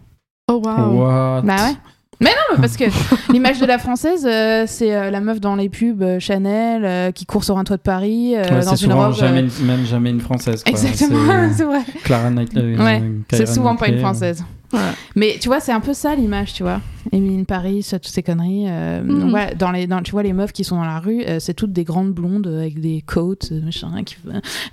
Oh waouh.
Bah ouais. Mais non, mais parce que l'image de la française, euh, c'est euh, la meuf dans les pubs euh, Chanel euh, qui court sur un toit de Paris euh,
Ouais,
dans
c'est
une
souvent
robe.
jamais
euh,
une- même jamais une française. Quoi.
Exactement,
C'est
vrai.
Clara Knightley.
Ouais, C'est souvent pas une française.
Ouais.
Mais tu vois, c'est un peu ça l'image, tu vois. Émilie Paris, toutes ces conneries. euh, donc voilà, dans les, dans, tu vois, les meufs qui sont dans la rue, euh, c'est toutes des grandes blondes euh, avec des coats, euh, machin, qui,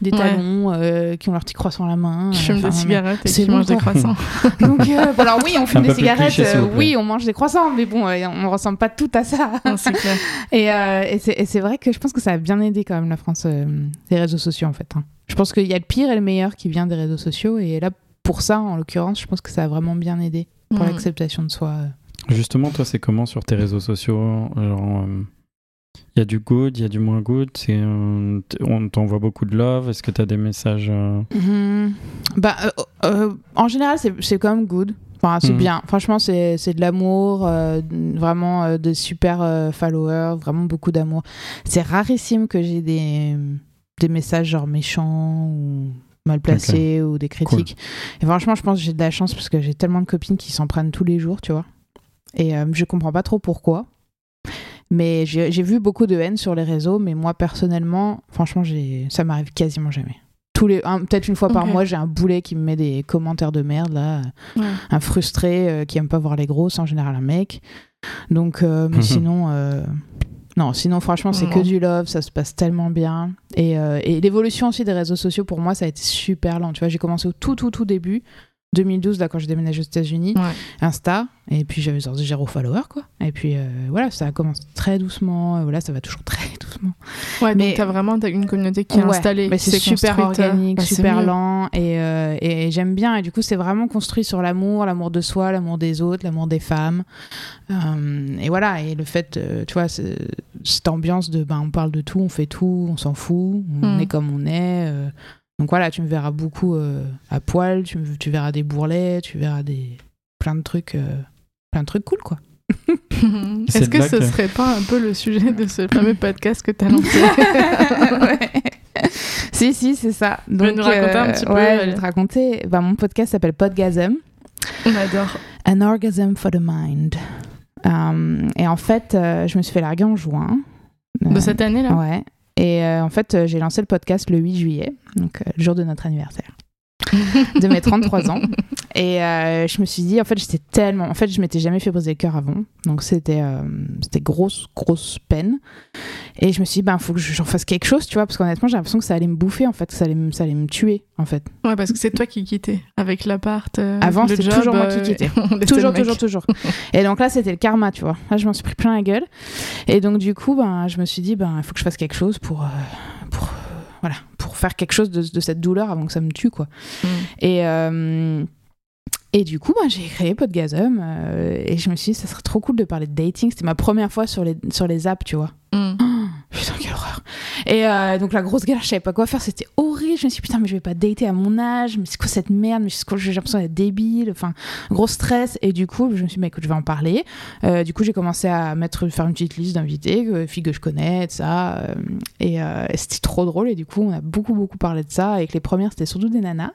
des
Ouais.
talons, euh, qui ont leur petit croissant à la main.
Qui
euh,
fument des cigarettes et qui mangent des croissants.
Donc, euh, bon, alors oui, on fume des cigarettes,
cliché,
euh, oui, on mange des croissants, mais bon, euh, on ressemble pas tout à ça.
Non, c'est clair.
Et, euh, et c'est et c'est vrai que je pense que ça a bien aidé quand même la France, euh, les réseaux sociaux en fait. hein. Je pense qu'il y a le pire et le meilleur qui vient des réseaux sociaux. Et là, pour ça, en l'occurrence, je pense que ça a vraiment bien aidé pour
Mhm.
l'acceptation de soi. euh.
Justement, toi, c'est comment sur tes réseaux sociaux Genre, il y a du good, il y a du moins good. c'est, euh, on t'envoie beaucoup de love. Est-ce que tu as des messages euh,
Mhm. Bah, euh, euh, en général, c'est c'est quand même good. Enfin, c'est
Mhm.
bien. Franchement, c'est c'est de l'amour, euh, vraiment euh, de super euh, followers, vraiment beaucoup d'amour. C'est rarissime que j'ai des, des messages genre méchants ou mal placés ou des critiques. Et franchement, je pense que j'ai de la chance parce que j'ai tellement de copines qui s'en prennent tous les jours, tu vois. Et euh, je comprends pas trop pourquoi. Mais j'ai vu beaucoup de haine sur les réseaux, mais moi personnellement, franchement, j'ai ça m'arrive quasiment jamais. Tous les, un- peut-être une fois par mois, j'ai un boulet qui me met des commentaires de merde là,
Ouais.
un frustré euh, qui aime pas voir les grosses, en général un mec. Donc, euh, mais sinon, euh, non, sinon franchement, c'est que du love, ça se passe tellement bien. Et, euh, et l'évolution aussi des réseaux sociaux pour moi, ça a été super lent. Tu vois, j'ai commencé au tout, tout, tout début. 2012, là, quand j'ai déménagé aux États-Unis,
Ouais.
Insta, et puis j'avais genre zéro follower, quoi. Et puis euh, voilà, ça a commencé très doucement, et voilà, ça va toujours très doucement.
Ouais,
Mais-
t'as vraiment t'as une communauté qui est
Ouais,
installée. qui
c'est super organique,
bah,
super lent, et, euh, et j'aime bien. Et du coup, c'est vraiment construit sur l'amour, l'amour de soi, l'amour des autres, l'amour des femmes. Euh, et voilà, et le fait, tu vois, cette ambiance de, ben, on parle de tout, on fait tout, on s'en fout, on
Mm.
est comme on est. euh. donc voilà, tu me verras beaucoup euh, à poil, tu, me- tu verras des bourrelets, tu verras des plein de trucs, euh, plein de trucs cool, quoi.
Est-ce que ce
que-
serait pas un peu le sujet de ce fameux podcast que t'as lancé
Ouais. si, si, c'est ça. Donc,
nous raconter un petit peu,
ouais, je vais te raconter. Bah, mon podcast s'appelle Podgasm.
On adore.
An Orgasm for the Mind. Euh, et en fait, euh, je me suis fait larguer en juin.
De
Euh,
cette année là
Ouais. Et euh, en fait, euh, j'ai lancé le podcast le 8 juillet, donc euh, le jour de notre anniversaire, de mes 33 ans. Et euh, je me suis dit, en fait, j'étais tellement. En fait, je m'étais jamais fait briser le cœur avant. Donc, c'était euh, c'était grosse, grosse peine. Et je me suis dit, ben, faut que j'en fasse quelque chose, tu vois, parce qu'honnêtement, j'ai l'impression que ça allait me bouffer, en fait, que ça allait me, ça allait me tuer, en fait.
Ouais, parce que c'est toi qui quittais avec l'appart. euh,
Avant, c'était toujours moi qui quittais. toujours, toujours, toujours. Et donc là, c'était le karma, tu vois. Là, je m'en suis pris plein la gueule. Et donc, du coup, ben, je me suis dit, ben, il faut que je fasse quelque chose pour, voilà, pour faire quelque chose de, de cette douleur avant que ça me tue, quoi.
Mm.
Et, euh, et du coup, ben, j'ai créé Podgasm euh, et je me suis dit, ça serait trop cool de parler de dating. C'était ma première fois sur les, sur les apps, tu vois.
Mm.
Putain, quelle horreur. Et euh, donc, la grosse galère, je savais pas quoi faire. C'était horrible. Je me suis dit, putain, mais je vais pas dater à mon âge. Mais c'est quoi cette merde? Mais quoi- j'ai l'impression d'être débile. Enfin, gros stress. Et du coup, je me suis dit, bah, écoute, je vais en parler. Euh, du coup, j'ai commencé à mettre, faire une petite liste d'invités, euh, filles que je connais, de ça. euh, et euh, et c'était trop drôle. Et du coup, on a beaucoup, beaucoup parlé de ça. Avec les premières, c'était surtout des nanas.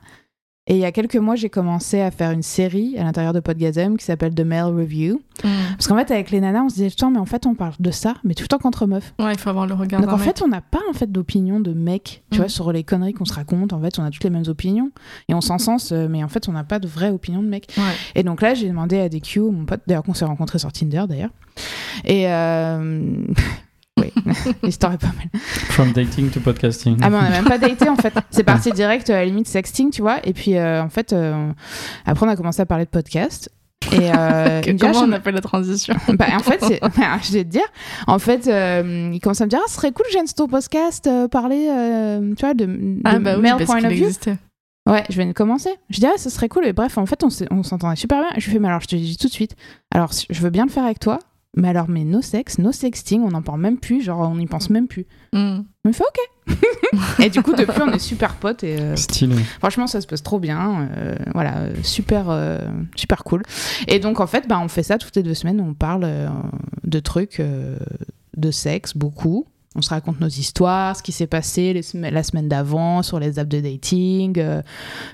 Et il y a quelques mois, j'ai commencé à faire une série à l'intérieur de Podgasm qui s'appelle The Male Review.
Mm.
Parce qu'en fait, avec les nanas, on se disait, putain, mais en fait, on parle de ça, mais tout le temps qu'entre meufs.
Ouais, il faut avoir le regard
Donc en
mec.
fait, on n'a pas en fait d'opinion de mec, tu
Mm.
vois, sur les conneries qu'on se raconte. En fait, on a toutes les mêmes opinions et on s'en sens, euh, mais en fait, on n'a pas de vraie opinion de mec.
Ouais.
Et donc là, j'ai demandé à DQ, mon pote, d'ailleurs qu'on s'est rencontrés sur Tinder d'ailleurs. Et euh... oui, l'histoire est pas mal.
From dating to podcasting.
Ah mais on n'a même pas daté en fait. C'est parti direct à la limite sexting, tu vois. Et puis euh, en fait, euh, après on a commencé à parler de podcast. Et euh,
Que- Comment on
j'aime-
appelle la transition?
Bah, en fait, bah, je vais te dire, en fait, euh, il commence à me dire, ah, ce serait cool, sur ton podcast, euh, parler, euh, tu vois, de, de
Ah bah oui,
male
parce
point of view. Ouais, je viens de commencer. Je dis, ah, ça serait cool. Et bref, en fait, on s'entendait super bien. Je lui fais, mais alors, je te dis tout de suite. Alors, je veux bien le faire avec toi. Mais alors, mais no sexe, no sexting, on n'en parle même plus. Genre, on n'y pense même plus.
Mm.
Il me fait, ok. et du coup, depuis, on est super potes. Et euh,
Stylé.
franchement, ça se passe trop bien. euh, voilà, super, euh, super cool. Et donc, en fait, bah, on fait ça toutes les deux semaines. On parle euh, de trucs, euh, de sexe, beaucoup. On se raconte nos histoires, ce qui s'est passé les sem- la semaine d'avant sur les apps de dating. euh,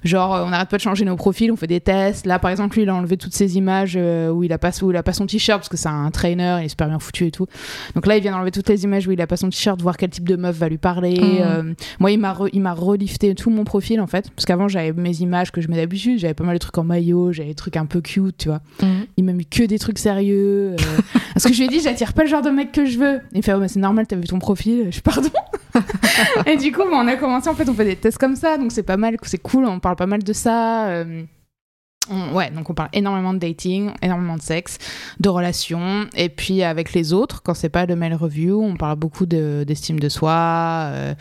genre, euh, on n'arrête pas de changer nos profils, on fait des tests. Là, par exemple, lui, il a enlevé toutes ses images euh, où il a pas, où il a pas son t-shirt parce que c'est un trainer, il est super bien foutu et tout. Donc là, il vient d'enlever toutes les images où il a pas son t-shirt, voir quel type de meuf va lui parler. Euh, moi, il m'a re- il m'a relifté tout mon profil en fait, parce qu'avant j'avais mes images que je mets d'habitude, j'avais pas mal de trucs en maillot, j'avais des trucs un peu cute, tu vois.
Mm.
Il m'a mis que des trucs sérieux. euh, parce que je lui ai dit, j'attire pas le genre de mec que je veux. Il me fait, oh, bah, c'est normal, t'as vu ton profil. Je suis pardon. et du coup, bah, on a commencé, en fait, on fait des tests comme ça, donc c'est pas mal, c'est cool, on parle pas mal de ça. euh, on- ouais, donc on parle énormément de dating, énormément de sexe, de relations, et puis avec les autres, quand c'est pas de mail review, on parle beaucoup de- d'estime de, soi, euh,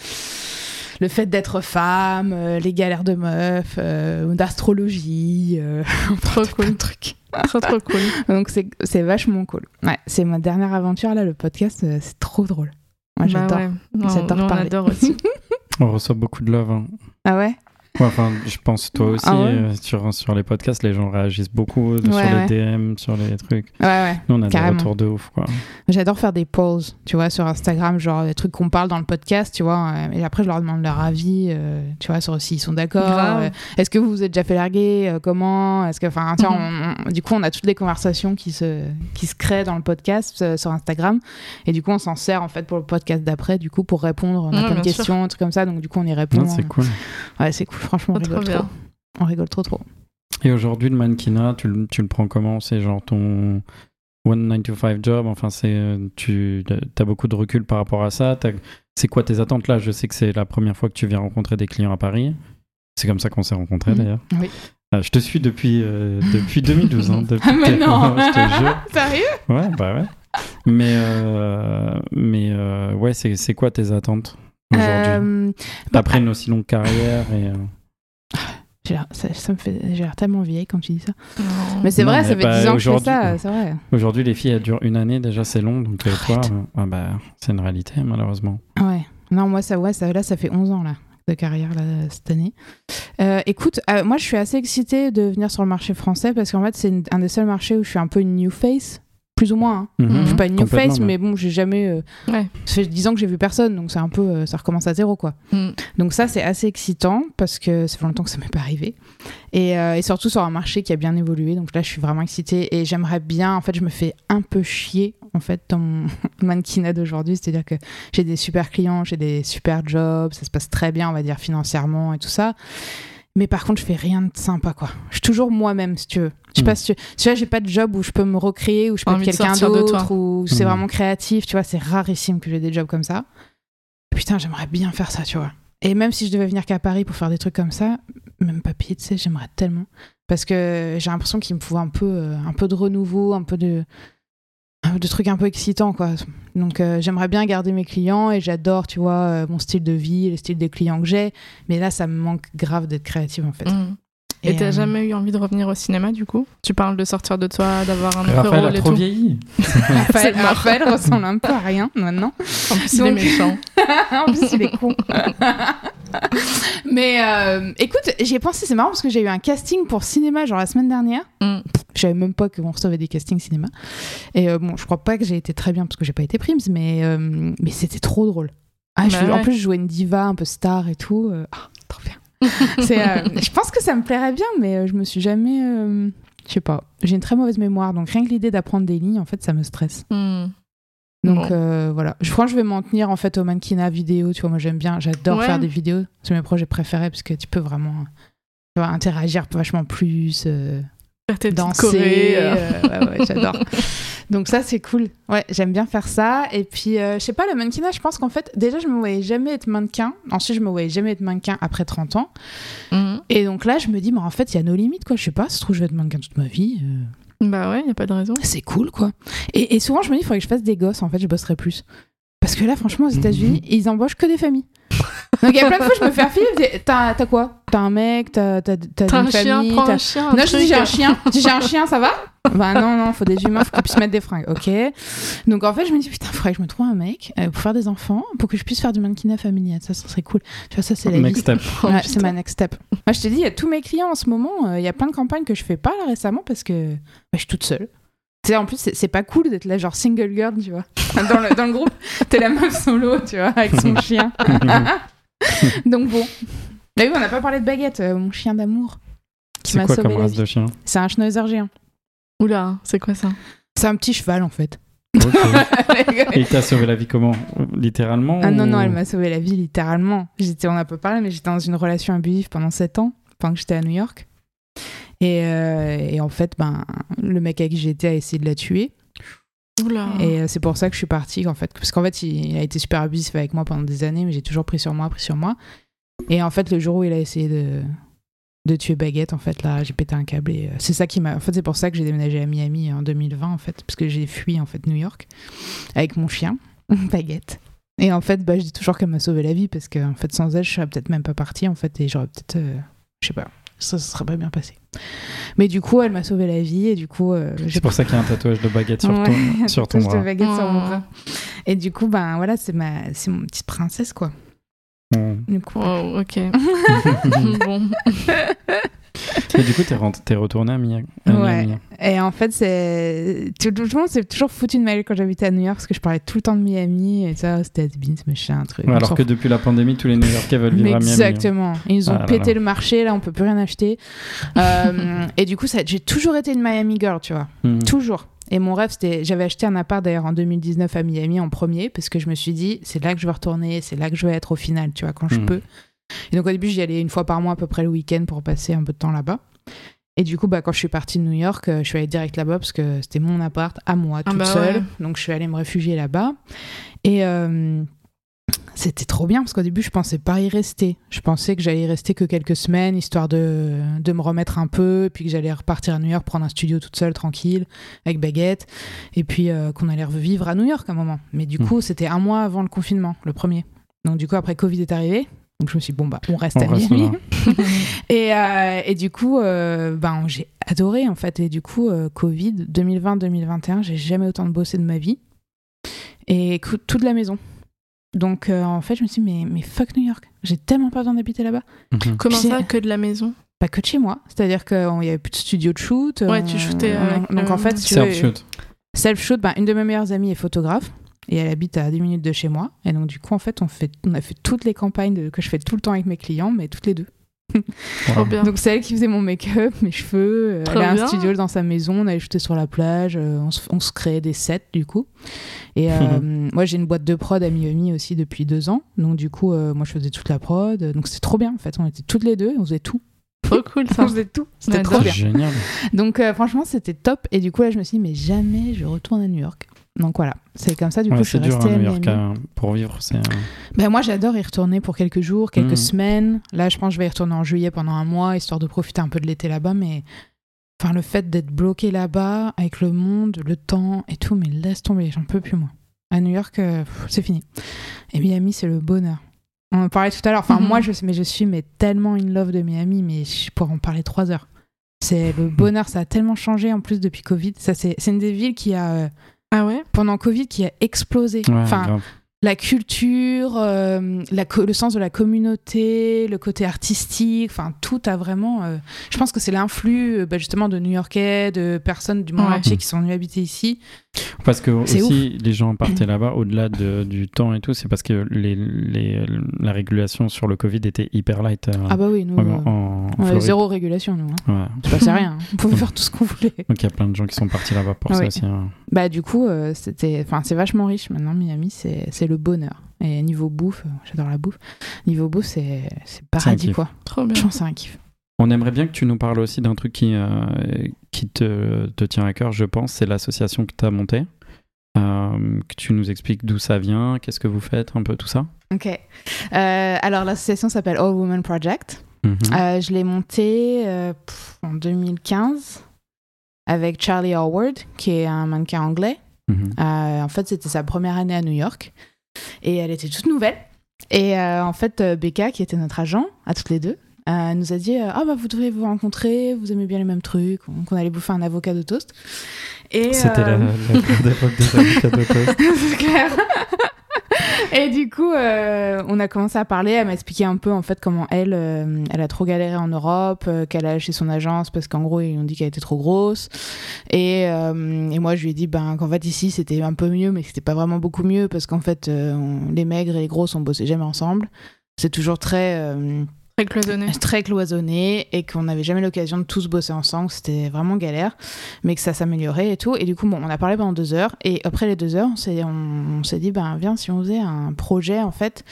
le fait d'être femme, euh, les galères de meuf, euh, d'astrologie, euh,
Trop cool.
de trucs.
Trop, trop cool.
Donc c'est vachement cool. Ouais, c'est ma dernière aventure là, le podcast, c'est trop drôle. Moi
Bah
j'adore.
ouais.
J'adore
adore aussi.
On reçoit beaucoup de love. hein.
Ah ouais?
Ouais, enfin, je pense toi aussi
Ah ouais
euh, sur, sur les podcasts, les gens réagissent beaucoup sur
Ouais,
les DM, sur les trucs.
Ouais, ouais.
Nous, on a
Carrément.
des retours de ouf, quoi.
J'adore faire des polls, tu vois, sur Instagram, genre des trucs qu'on parle dans le podcast, tu vois. euh, et après, je leur demande leur avis, euh, tu vois, sur s'ils sont d'accord. Euh, Est-ce que vous vous êtes déjà fait larguer euh, Comment Est-ce que, enfin,
Mhm.
on- du coup, on a toutes les conversations qui se, qui se créent dans le podcast euh, sur Instagram. Et du coup, on s'en sert en fait pour le podcast d'après, du coup, pour répondre. On a
Ouais,
plein de questions, un truc comme ça. Donc, du coup, on y répond.
Non, c'est cool.
Ouais, c'est cool. Franchement, on
trop
rigole
bien.
trop. On rigole trop, trop.
Et aujourd'hui, le mannequinat, tu, le- tu le prends comment? C'est genre ton one 9 to 5 job? Enfin, c'est euh, tu as beaucoup de recul par rapport à ça? C'est quoi tes attentes? Là Je sais que c'est la première fois que tu viens rencontrer des clients à Paris. C'est comme ça qu'on s'est rencontrés
Mhm.
d'ailleurs.
Oui.
Euh, je te suis depuis, euh, depuis 2012. Hein, depuis
Ah, mais non
je te jure.
Sérieux?
Ouais, bah ouais. Mais, euh, mais euh, ouais, c'est c'est quoi tes attentes? Aujourd'hui
Euh, bah,
Après une aussi longue carrière et. euh,
ça, ça me fait, j'ai l'air tellement vieille quand tu dis ça. Mais c'est vrai,
mais
ça fait
bah,
10 ans que je fais ça, c'est vrai.
Aujourd'hui, les filles, elles durent une année, déjà c'est long, donc euh, toi, euh, ah bah, c'est une réalité malheureusement.
Ouais. Non, moi, ça, ouais, ça, là, ça fait 11 ans, là, de carrière, là, cette année. Euh, écoute, euh, moi, je suis assez excitée de venir sur le marché français parce qu'en fait, c'est un des seuls marchés où je suis un peu une new face. Plus ou moins. hein.
Mhm.
Je suis pas une new face,
ouais.
mais bon, j'ai jamais. euh,
Ouais.
Ça fait 10 ans que j'ai vu personne, donc c'est un peu. euh, ça recommence à zéro, quoi.
Mm.
Donc ça, c'est assez excitant parce que ça fait longtemps que ça m'est pas arrivé. Et, euh, et surtout sur un marché qui a bien évolué. Donc là, je suis vraiment excitée et j'aimerais bien. En fait, je me fais un peu chier en fait dans mon mannequinat d'aujourd'hui. C'est-à-dire que j'ai des super clients, j'ai des super jobs, ça se passe très bien, on va dire financièrement et tout ça. Mais par contre, je fais rien de sympa, quoi. Je suis toujours moi-même, si tu veux. Je sais
Mm.
pas si tu... tu vois, j'ai pas de job où je peux me recréer, où je peux être quelqu'un d'autre, où c'est
Mm.
vraiment créatif. Tu vois, c'est rarissime que j'ai des jobs comme ça. Putain, j'aimerais bien faire ça, tu vois. Et même si je devais venir qu'à Paris pour faire des trucs comme ça, même papier, tu sais, j'aimerais tellement. Parce que j'ai l'impression qu'il me faut un peu, euh, un peu de renouveau, un peu de, de trucs un peu excitants, quoi. Donc euh, j'aimerais bien garder mes clients et j'adore, tu vois, euh, mon style de vie, le style des clients que j'ai. Mais là, ça me manque grave d'être créative, en fait.
Mm. Et t'as
euh,
jamais eu envie de revenir au cinéma du coup? Tu parles de sortir de toi, d'avoir un autre rôle et
trop
tout.
vieilli.
Raphaël. Raphaël ressemble un peu à rien maintenant.
En plus, il est
Donc-
méchant.
en plus, il est con. Mais euh, écoute, j'y ai pensé, c'est marrant parce que j'ai eu un casting pour cinéma genre la semaine dernière.
Mm.
Je savais même pas qu'on recevait des castings cinéma. Et euh, bon, je crois pas que j'ai été très bien parce que j'ai pas été primes, mais, euh, mais c'était trop drôle. Ah, je-
Bah
En plus, je jouais une diva un peu star et tout. ah, trop bien. Euh, je pense que ça me plairait bien, mais euh, je me suis jamais. euh, je sais pas. J'ai une très mauvaise mémoire, donc rien que l'idée d'apprendre des lignes, en fait, ça me stresse.
Mm.
Donc
Bon.
euh, voilà. Je crois que je vais m'en tenir en fait au mannequinat vidéo. Tu vois, moi j'aime bien, j'adore
Ouais.
faire des vidéos. C'est mes projets préférés parce que tu peux vraiment tu vois, interagir vachement plus, euh, danser.
euh.
euh, ouais, ouais, j'adore. Donc ça c'est cool. Ouais, j'aime bien faire ça. Et puis euh, je sais pas, le mannequinat, je pense qu'en fait, déjà je me voyais jamais être mannequin. Ensuite je me voyais jamais être mannequin après 30 ans.
Mm.
Et donc là je me dis, mais en fait il y a nos limites quoi. Je sais pas, se trouve je vais être mannequin toute ma vie. euh,
Bah ouais, y a pas de raison.
c'est cool quoi. Et, et souvent je me dis il faudrait que je fasse des gosses en fait je bosserais plus. Parce que là franchement aux États-Unis ils embauchent que des familles. Donc il y a plein de fois, je me fais refiler. je dis, T'as t'as quoi? T'as un mec T'as t'as- t'as
T'as
une
un chien,
famille t'as-
un chien.
Non, je dis j'ai un chien. J'ai un chien, ça va? Bah non, non, faut des humains, faut qu'ils puissent mettre des fringues. Ok. Donc en fait, je me dis putain, faudrait que je me trouve un mec euh, pour faire des enfants, pour que je puisse faire du mannequinat familial. Ça, ça serait cool. Tu vois, ça, c'est la
Next
vie.
step.
Ouais,
putain.
c'est ma next step. Moi, je te dis, il y a tous mes clients en ce moment. euh, Il y a plein de campagnes que je fais pas là récemment parce que bah, je suis toute seule. Tu sais, en plus, c'est c'est pas cool d'être là, genre single girl, tu vois. Dans le, dans le groupe, t'es la meuf solo, tu vois, avec son chien. Donc bon. Là, oui, on n'a pas parlé de baguette, euh, mon chien d'amour. Qui
C'est
m'a
quoi
sauvé
comme
la
race
vie.
de chien?
C'est un schnauzer géant.
Oula, c'est quoi ça?
C'est un petit cheval, en fait.
Et t'as sauvé la vie comment? Littéralement
Ah non,
ou-
non, elle m'a sauvé la vie littéralement. J'étais, on n'a pas parlé, mais j'étais dans une relation abusive pendant 7 ans, pendant que j'étais à New York. Et, euh, et en fait, ben, le mec avec qui j'étais a essayé de la tuer.
Oula.
Et euh, c'est pour ça que je suis partie, en fait. Parce qu'en fait, il, il a été super abusif avec moi pendant des années, mais j'ai toujours pris sur moi, pris sur moi. Et en fait, le jour où il a essayé de, de tuer Baguette, en fait, là, j'ai pété un câble. Et euh, c'est ça qui m'a. En fait, c'est pour ça que j'ai déménagé à Miami en 2020, en fait, parce que j'ai fui, en fait, New York avec mon chien, Baguette. Et en fait, bah, je dis toujours qu'elle m'a sauvé la vie, parce qu'en fait, sans elle, je serais peut-être même pas partie, en fait, et j'aurais peut-être. euh, je sais pas. Ça, ça serait pas bien passé. Mais du coup, elle m'a sauvé la vie, et du coup. euh,
C'est pour ça qu'il y a un tatouage de baguette sur
Ouais,
ton, sur ton
de sur mon
Oh.
bras. Et du coup, ben voilà, c'est ma, c'est mon petite princesse quoi.
Mm.
Du coup.
Wow, ok. bon.
Et du coup, t'es, retourné à Miami. à
Ouais. Et en fait, c'est tout, le monde s'est toujours foutu de ma gueule quand j'habitais à New York parce que je parlais tout le temps de Miami et ça, c'était beans, machin, truc.
Ouais,
On
alors que depuis la pandémie, tous les New-Yorkais veulent vivre à Miami. hein.
Exactement. Ils ont
Ah
pété
là.
le marché, là, on peut plus rien acheter. Euh, et du coup, ça, j'ai toujours été une Miami girl, tu vois.
Mhm.
Toujours. Et mon rêve, c'était. J'avais acheté un appart d'ailleurs en 2019 à Miami en premier, parce que je me suis dit, c'est là que je vais retourner, c'est là que je vais être au final, tu vois, quand je
Mhm.
peux. Et donc au début, j'y allais une fois par mois à peu près le week-end pour passer un peu de temps là-bas. Et du coup, bah, quand je suis partie de New York, euh, je suis allée direct là-bas parce que c'était mon appart à moi,
Ah
toute
bah
seule.
ouais.
Donc je suis allée me réfugier là-bas. Et euh, c'était trop bien parce qu'au début, je pensais pas y rester. Je pensais que j'allais y rester que quelques semaines, histoire de, de me remettre un peu, puis que j'allais repartir à New York, prendre un studio toute seule, tranquille, avec baguette, et puis euh, qu'on allait revivre à New York à un moment. Mais du
Mm.
coup, c'était un mois avant le confinement, le premier. Donc du coup, après Covid est arrivé. Donc je me suis dit, bon, bah, on reste
On
à
reste
Miami.
là.
Et, euh, et du coup, euh, ben, j'ai adoré en fait. Et du coup, euh, Covid 2020-2021, j'ai jamais autant de bossé de ma vie. Et cou- tout de la maison. Donc euh, en fait, je me suis dit, mais, mais fuck New York. J'ai tellement pas besoin d'habiter là-bas.
Mhm.
Comment ça, que de la maison?
Pas que de chez moi. C'est-à-dire qu'il n'y avait plus de studio de shoot.
Ouais,
euh,
tu shootais
euh, Donc en fait,
Self-shoot.
Self-shoot, ben, une de mes meilleures amies est photographe et elle habite à 10 minutes de chez moi. Et donc, du coup, en fait, on, fait, on a fait toutes les campagnes de- que je fais tout le temps avec mes clients, mais toutes les deux.
Trop bien.
Donc, c'est elle qui faisait mon make-up, mes cheveux. euh,
Trop
elle a
bien.
un studio dans sa maison, on allait shooter sur la plage, euh, on, se, on se créait des sets, du coup. Et euh, moi, j'ai une boîte de prod à Miami aussi depuis deux ans. Donc, du coup, euh, moi, je faisais toute la prod. Donc, c'était trop bien, en fait. On était toutes les deux, on faisait tout.
Trop cool ça.
On faisait tout. C'était trop bien.
Génial.
Donc euh, franchement, c'était top. Et du coup, là, je me suis dit, mais jamais je retourne à New York. Donc voilà, c'est comme ça, du coup,
Ouais,
je suis
c'est dur
restée
à New York pour vivre.
Ben, moi, j'adore y retourner pour quelques jours, quelques
Mhm.
semaines. Là, je pense que je vais y retourner en juillet pendant un mois, histoire de profiter un peu de l'été là-bas. Mais enfin, le fait d'être bloqué là-bas, avec le monde, le temps et tout, mais laisse tomber, j'en peux plus, moi. À New York, euh, c'est fini. Et Miami, c'est le bonheur. On en parlait tout à l'heure. Enfin,
Mhm.
moi, je, mais je suis mais tellement in love de Miami, mais je pourrais en parler trois heures. C'est le bonheur, ça a tellement changé en plus depuis Covid. Ça, c'est c'est une des villes qui a, euh,
Ah ouais?
Pendant Covid, qui a explosé.
Ouais,
enfin,
grave.
La culture, euh, la co- le sens de la communauté, le côté artistique, enfin tout a vraiment. euh, je pense que c'est l'influx euh, bah, justement de New-Yorkais, de personnes du monde
Ouais.
entier qui sont venues habiter ici.
Parce que aussi, les gens partaient là-bas, au-delà de- du temps et tout, c'est parce que les, les- la régulation sur le Covid était hyper light euh,
Ah bah oui, nous,
en, en- en
on avait zéro régulation nous. Hein.
Ouais.
Rien. On pouvait faire tout ce qu'on voulait.
Donc il y a plein de gens qui sont partis là-bas pour ça
Oui.
aussi. hein.
Bah du coup, euh, c'était, enfin c'est vachement riche maintenant. Miami, c'est le bonheur. Et niveau bouffe, euh, j'adore la bouffe. Niveau bouffe, c'est c'est paradis quoi.
Trop bien.
Je pense que c'est un kiff.
On aimerait bien que tu nous parles aussi d'un truc qui, euh, qui te, te tient à cœur, je pense, c'est l'association que tu as montée. Euh, que tu nous expliques d'où ça vient, qu'est-ce que vous faites, un peu tout ça.
Ok. Euh, alors l'association s'appelle All Women Project.
Mhm.
Euh, je l'ai montée euh, pff, en 2015 avec Charlie Howard, qui est un mannequin anglais.
Mhm.
Euh, en fait, c'était sa première année à New York. Et elle était toute nouvelle. Et euh, en fait, euh, Becca, qui était notre agent, à toutes les deux, euh, nous a dit euh, Ah, bah, vous devriez vous rencontrer, vous aimez bien les mêmes trucs, qu'on allait bouffer un avocat de toast.
C'était la,
euh,
la grande époque des avocats de toast.
c'est clair. Et du coup, euh, on a commencé à parler. Elle m'a expliqué un peu en fait comment elle, euh, elle a trop galéré en Europe, euh, qu'elle a lâché son agence parce qu'en gros ils ont dit qu'elle était trop grosse. Et, moi je lui ai dit ben qu'en fait ici c'était un peu mieux, mais que c'était pas vraiment beaucoup mieux parce qu'en fait les maigres et les grosses on bossait jamais ensemble. C'est toujours très
Très cloisonné.
très cloisonné et qu'on n'avait jamais l'occasion de tous bosser ensemble. C'était vraiment galère, mais que ça s'améliorait et tout. Et du coup, bon, on a parlé pendant deux heures. Et après les deux heures, on s'est, dit, ben viens, si on faisait un projet en fait.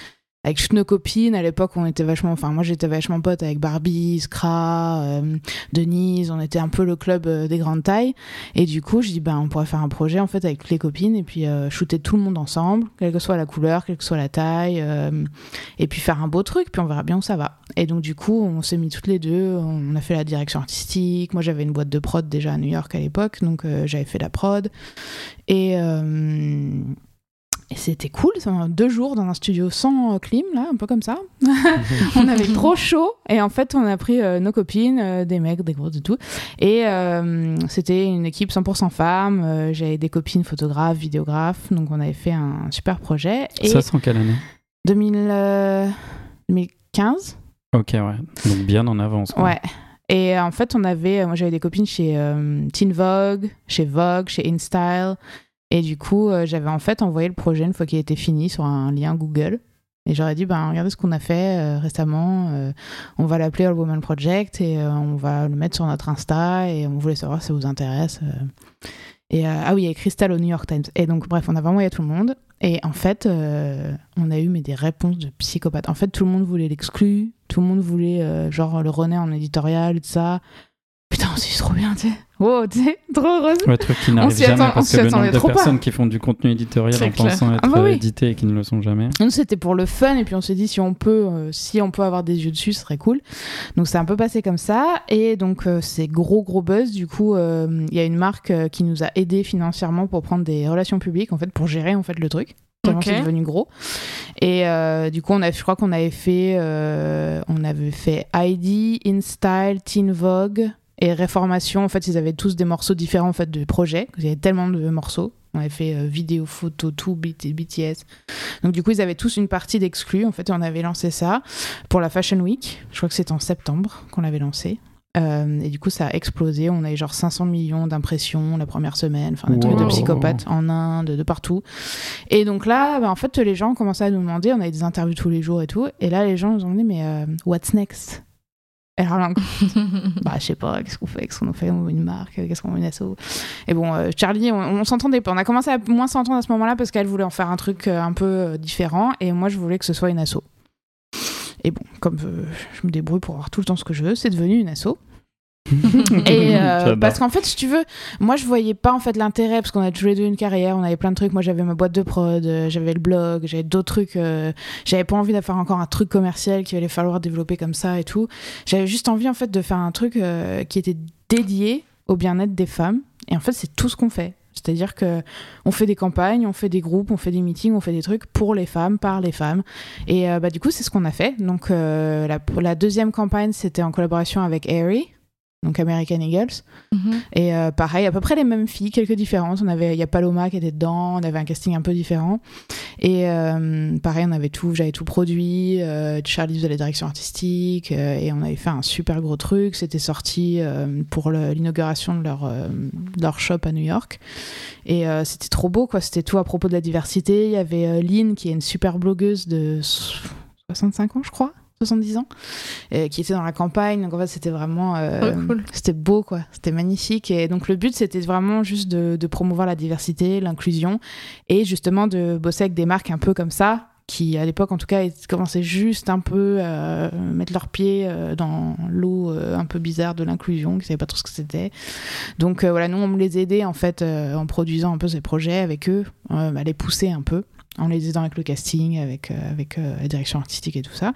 Avec nos copines, à l'époque, on était vachement. Enfin, moi, j'étais vachement pote avec Barbie, Scra, euh, Denise. On était un peu le club euh, des grandes tailles. Et du coup, je dis, ben, on pourrait faire un projet, en fait, avec les copines et puis euh, shooter tout le monde ensemble, quelle que soit la couleur, quelle que soit la taille. et puis faire un beau truc, puis on verra bien où ça va. Et donc du coup, on s'est mis toutes les deux, on a fait la direction artistique. Moi, j'avais une boîte de prod déjà à New York à l'époque, donc j'avais fait la prod. Et, et c'était cool, un- deux jours dans un studio sans euh, clim, là, un peu comme ça. on avait trop chaud, et en fait, on a pris euh, nos copines, euh, des mecs, des grosses et tout. Et euh, c'était une équipe 100% femmes. j'avais des copines photographes, vidéographes, donc on avait fait un super projet. Et
Ça, c'est en quelle année
2000, euh, 2015
Ok, ouais. Donc bien en avance. quoi.
Ouais. Et en fait, on avait, moi j'avais des copines chez Teen Vogue, chez Vogue, chez InStyle. Et du coup, euh, j'avais en fait envoyé le projet une fois qu'il était fini sur un lien Google. Et j'aurais dit, ben, regardez ce qu'on a fait euh, récemment. euh, on va l'appeler All Woman Project et on va le mettre sur notre Insta. Et on voulait savoir si ça vous intéresse. Et ah oui, il y a Crystal au New York Times. Et donc, bref, on avait envoyé à tout le monde. Et en fait, on a eu mais des réponses de psychopathes. En fait, tout le monde voulait l'exclu, tout le monde voulait genre le renaître en éditorial tout ça. Putain, c'est trop bien, tu sais. Wow, tu sais, trop heureuse.
Ouais, truc qui
On
n'arrive jamais
attend-
parce que le nombre de
pas.
personnes qui font du contenu éditorial en
clair.
pensant être
Ah bah oui.
euh, édités et qui ne le sont jamais.
Nous, c'était pour le fun et puis on s'est dit si on peut, euh, si on peut avoir des yeux dessus, ce serait cool. Donc c'est un peu passé comme ça et donc euh, c'est gros gros buzz. Du coup, euh, il y a une marque euh, qui nous a aidé financièrement pour prendre des relations publiques en fait pour gérer en fait le truc. Tellement
Ok.
c'est devenu gros. Et euh, du coup, on a, je crois qu'on avait fait, euh, on avait fait ID, InStyle, Teen Vogue et Réformation. En fait, ils avaient tous des morceaux différents en fait de projets. Il y avait tellement de morceaux. On avait fait euh, vidéo, photo, tout, BT, BTS. Donc du coup, ils avaient tous une partie d'exclus. En fait, on avait lancé ça pour la Fashion Week. Je crois que c'était en septembre qu'on l'avait lancé. Euh, et du coup, ça a explosé. On avait genre 500 millions d'impressions la première semaine. Enfin, des trucs de
Wow.
psychopathes en Inde, de partout. Et donc là, bah, en fait, les gens commençaient à nous demander. On avait des interviews tous les jours et tout. Et là, les gens nous ont demandé, mais euh, what's next? Et alors bah, je sais pas, qu'est-ce qu'on fait, qu'est-ce qu'on fait, on veut une marque, qu'est-ce qu'on veut une asso. Et bon, euh, Charlie, on, on s'entendait pas. On a commencé à moins s'entendre à ce moment-là parce qu'elle voulait en faire un truc euh, un peu euh, différent et moi, je voulais que ce soit une asso. Et bon, comme euh, je me débrouille pour avoir tout le temps ce que je veux, c'est devenu une asso. Et euh, parce qu'en fait, si tu veux, moi je voyais pas en fait l'intérêt parce qu'on a tous les deux une carrière, on avait plein de trucs. Moi j'avais ma boîte de prod, euh, j'avais le blog, j'avais d'autres trucs. euh, j'avais pas envie de faire encore un truc commercial qu'il allait falloir développer comme ça et tout. J'avais juste envie en fait de faire un truc euh, qui était dédié au bien-être des femmes. Et en fait, c'est tout ce qu'on fait. C'est-à-dire que on fait des campagnes, on fait des groupes, on fait des meetings, on fait des trucs pour les femmes, par les femmes. Et euh, bah, du coup, c'est ce qu'on a fait. Donc, euh, la, la deuxième campagne, c'était en collaboration avec Aerie, donc American Eagles.
Mhm.
Et euh, pareil, à peu près les mêmes filles, quelques différences. On avait, il y a Paloma qui était dedans, on avait un casting un peu différent. Et euh, pareil, on avait tout, j'avais tout produit. Euh, Charlie faisait la direction artistique et on avait fait un super gros truc. C'était sorti pour le- l'inauguration de leur, leur shop à New York. Et c'était trop beau, quoi. C'était tout à propos de la diversité. Il y avait Lynn, qui est une super blogueuse de 65 ans, je crois. 70 ans, euh, qui était dans la campagne. Donc en fait, c'était vraiment. euh,
Trop cool.
C'était beau, quoi. C'était magnifique. Et donc, le but, c'était vraiment juste de, de promouvoir la diversité, l'inclusion et justement de bosser avec des marques un peu comme ça qui, à l'époque, en tout cas, commençaient juste un peu à mettre leurs pieds euh, dans l'eau euh, un peu bizarre de l'inclusion, qui ne savaient pas trop ce que c'était. Donc, euh, voilà, nous, on les aidait, en fait, euh, en produisant un peu ces projets avec eux, euh, à les pousser un peu. En les aidant avec le casting, avec, euh, avec euh, la direction artistique et tout ça.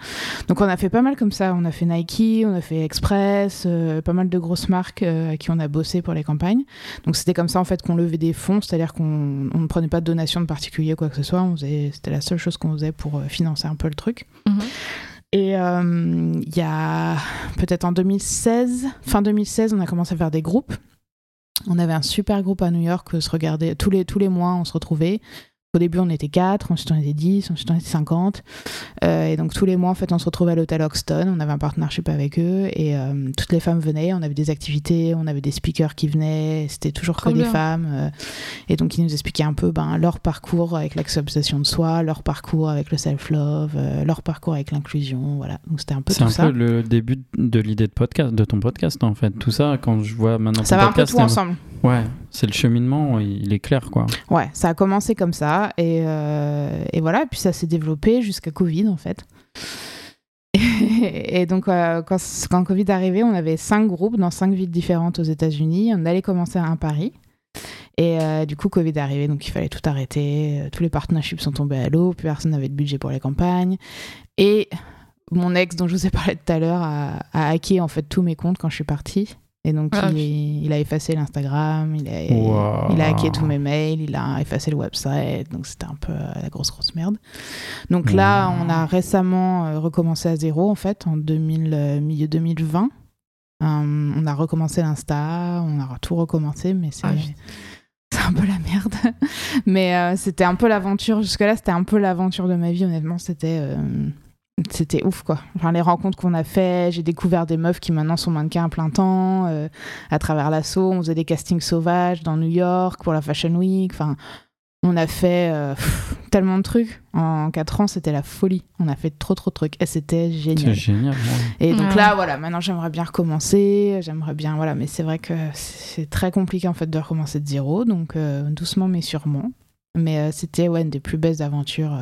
Donc on a fait pas mal comme ça. On a fait Nike, on a fait Express, euh, pas mal de grosses marques euh, à qui on a bossé pour les campagnes. Donc c'était comme ça en fait qu'on levait des fonds, c'est-à-dire qu'on on ne prenait pas de donations de particuliers quoi que ce soit. On faisait- C'était la seule chose qu'on faisait pour financer un peu le truc.
Mhm.
Et euh, il y a peut-être en 2016, fin 2016, on a commencé à faire des groupes. On avait un super groupe à New York, se regardait tous les, tous les mois, on se retrouvait. Au début, on était 4, ensuite on était 10, ensuite on était 50. Euh, et donc tous les mois, en fait, on se retrouvait à l'hôtel Hoxton. On avait un partnership avec eux et euh, toutes les femmes venaient. On avait des activités, on avait des speakers qui venaient. C'était toujours
Trop
que des femmes. euh, et donc ils nous expliquaient un peu ben, leur parcours avec l'acceptation de soi, leur parcours avec le self-love, euh, leur parcours avec l'inclusion. Voilà. Donc c'était un peu
C'est
tout
un
ça.
peu le début de l'idée de podcast, de ton podcast en fait. Tout ça, quand je vois maintenant
Ça
ton
va un peu
podcast,
tout ensemble.
Ouais, c'est le cheminement, il est clair quoi.
Ouais, ça a commencé comme ça et, euh, et voilà, et puis ça s'est développé jusqu'à Covid en fait. Et donc euh, quand, Covid est arrivé, on avait cinq groupes dans cinq villes différentes aux États-Unis. On allait commencer à un Paris. Et euh, du coup, Covid est arrivé, donc il fallait tout arrêter. Tous les partnerships sont tombés à l'eau, plus personne n'avait de budget pour les campagnes. Et mon ex, dont je vous ai parlé tout à l'heure, a, a hacké en fait tous mes comptes quand je suis partie. Et donc
Ah,
il, il a effacé l'Instagram, il a,
Wow.
il a hacké tous mes mails, il a effacé le website, donc c'était un peu euh, la grosse grosse merde. Donc là,
Wow.
on a récemment euh, recommencé à zéro en fait, en 2000, euh, milieu 2020. Euh, on a recommencé l'Insta, on a tout recommencé, mais c'est
Ah,
c'est un peu la merde. mais euh, c'était un peu l'aventure, jusque-là, c'était un peu l'aventure de ma vie, honnêtement, c'était. euh, c'était ouf quoi. Enfin, les rencontres qu'on a fait, j'ai découvert des meufs qui maintenant sont mannequins à plein temps. euh, à travers l'assaut, on faisait des castings sauvages dans New York pour la Fashion Week. Enfin, on a fait euh, pff, tellement de trucs. En 4 ans, c'était la folie. On a fait trop trop de trucs et c'était
C'est
génial.
génial. ouais.
Et donc
Ouais.
là, voilà, maintenant j'aimerais bien recommencer. J'aimerais bien, voilà, mais c'est vrai que c'est très compliqué en fait de recommencer de zéro. Donc euh, doucement mais sûrement. Mais euh, c'était ouais, une des plus belles aventures.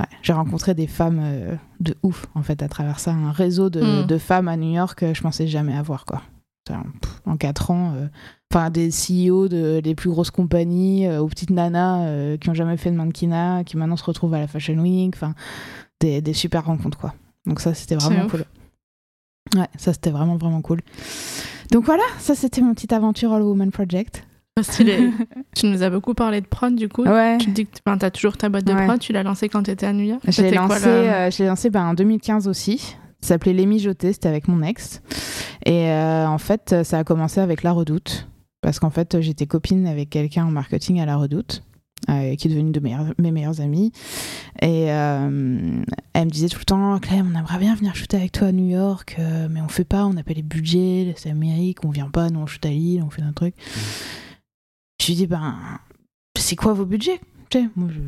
Euh, Ouais, j'ai rencontré des femmes euh, de ouf en fait à travers ça, un réseau de,
Mm.
de femmes à New York que je pensais jamais avoir quoi. Pff, En 4 ans, euh, enfin des CEO de, des plus grosses compagnies euh, aux petites nanas euh, qui ont jamais fait de mannequinat, qui maintenant se retrouvent à la Fashion Week, enfin des, des super rencontres quoi. Donc ça c'était vraiment
ouf.
cool. Ouais, ça c'était vraiment vraiment cool. Donc voilà, ça c'était mon petite aventure All Woman Project.
Stylé. tu nous as beaucoup parlé de prod du coup.
Ouais.
Tu dis que tu as toujours ta boîte de
Ouais.
prod, tu l'as lancée quand tu étais à New York.
Je l'ai
C'était quoi,
lancé,
la-
euh, lancé ben, en 2015 aussi. Ça s'appelait Les Mijotés, c'était avec mon ex. Et euh, en fait, ça a commencé avec La Redoute. Parce qu'en fait, j'étais copine avec quelqu'un en marketing à La Redoute, euh, qui est devenu de meilleurs- mes meilleurs amis. Et euh, elle me disait tout le temps Clem, on aimerait bien venir shooter avec toi à New York, euh, mais on fait pas, on n'a pas les budgets, c'est Amérique, on vient pas, nous on shoot à Lille, on fait un truc. Je lui dis Ben, c'est quoi vos budgets? Moi je.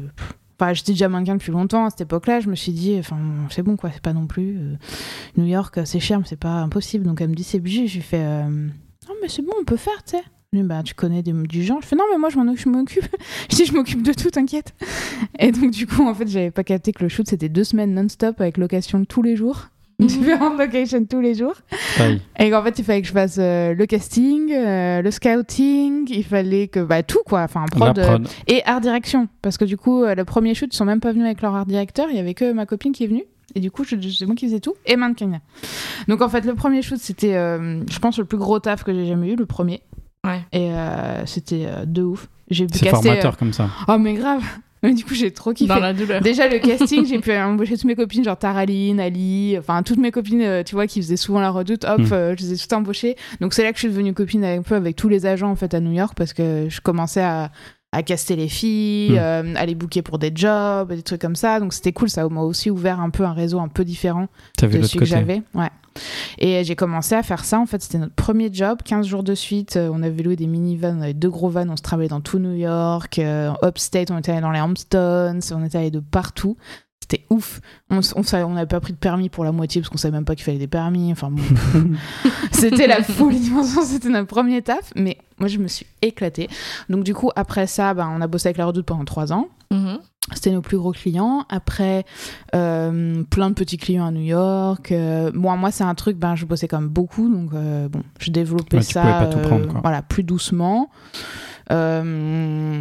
Enfin, j'étais déjà mannequin depuis longtemps à cette époque-là. Je me suis dit, enfin, c'est bon, quoi, c'est pas non plus. euh, New York, c'est cher, mais c'est pas impossible. Donc, elle me dit, c'est budget. Je lui fais, euh, non, mais c'est bon, on peut faire, tu sais. Dit, bah, tu connais des- du genre. Je fais, non, mais moi. Je m'occupe. je dis, je m'occupe de tout, t'inquiète. Et donc, du coup, en fait, j'avais pas capté que le shoot, c'était deux semaines non-stop avec location tous les jours. Différentes locations tous les jours. Et qu'en fait, il fallait que je fasse euh, le casting, euh, le scouting, il fallait que. Bah, tout, quoi. Enfin, prod.
La
euh,
prod.
et art direction. Parce que du coup, euh, le premier shoot, ils sont même pas venus avec leur art directeur. Il y avait que ma copine qui est venue. Et du coup, c'est moi qui faisais tout. Et mannequin. Donc en fait, le premier shoot, c'était, euh, je pense, le plus gros taf que j'ai jamais eu, le premier.
Ouais.
Et euh, c'était euh, de ouf. J'ai pu
C'est
casser.
formateur comme ça.
Oh, mais grave. Mais du coup, j'ai trop kiffé.
Dans la douleur.
Déjà, le casting, j'ai pu embaucher toutes mes copines, genre Taraline, Ali, enfin toutes mes copines, euh, tu vois, qui faisaient souvent la redoute, hop,
Mm.
euh, je les ai toutes embauchées. Donc c'est là que je suis devenue copine avec, un peu avec tous les agents en fait à New York parce que je commençais à, à caster les filles,
Mm.
euh, à les booker pour des jobs, des trucs comme ça. Donc c'était cool, ça m'a aussi ouvert un peu un réseau un peu différent de celui que j'avais. Ouais. Et j'ai commencé à faire ça. En fait, c'était notre premier job. 15 jours de suite, euh, on avait loué des minivans, on avait deux gros vans, on se travaillait dans tout New York. euh, upstate, on était allé dans les Hamptons, on était allé de partout. C'était ouf. On n'avait pas pris de permis pour la moitié parce qu'on savait même pas qu'il fallait des permis. Enfin, bon, c'était la folie. C'était notre premier taf. Mais moi, je me suis éclatée. Donc, du coup, après ça, ben, on a bossé avec la Redoute pendant trois ans.
Mhm.
C'était nos plus gros clients. Après, euh, plein de petits clients à New York. Euh, moi, moi c'est un truc, ben, je bossais quand même beaucoup. Donc, euh, bon, je développais
Ouais,
ça
pouvais pas tout prendre, quoi.
voilà, plus doucement. Euh,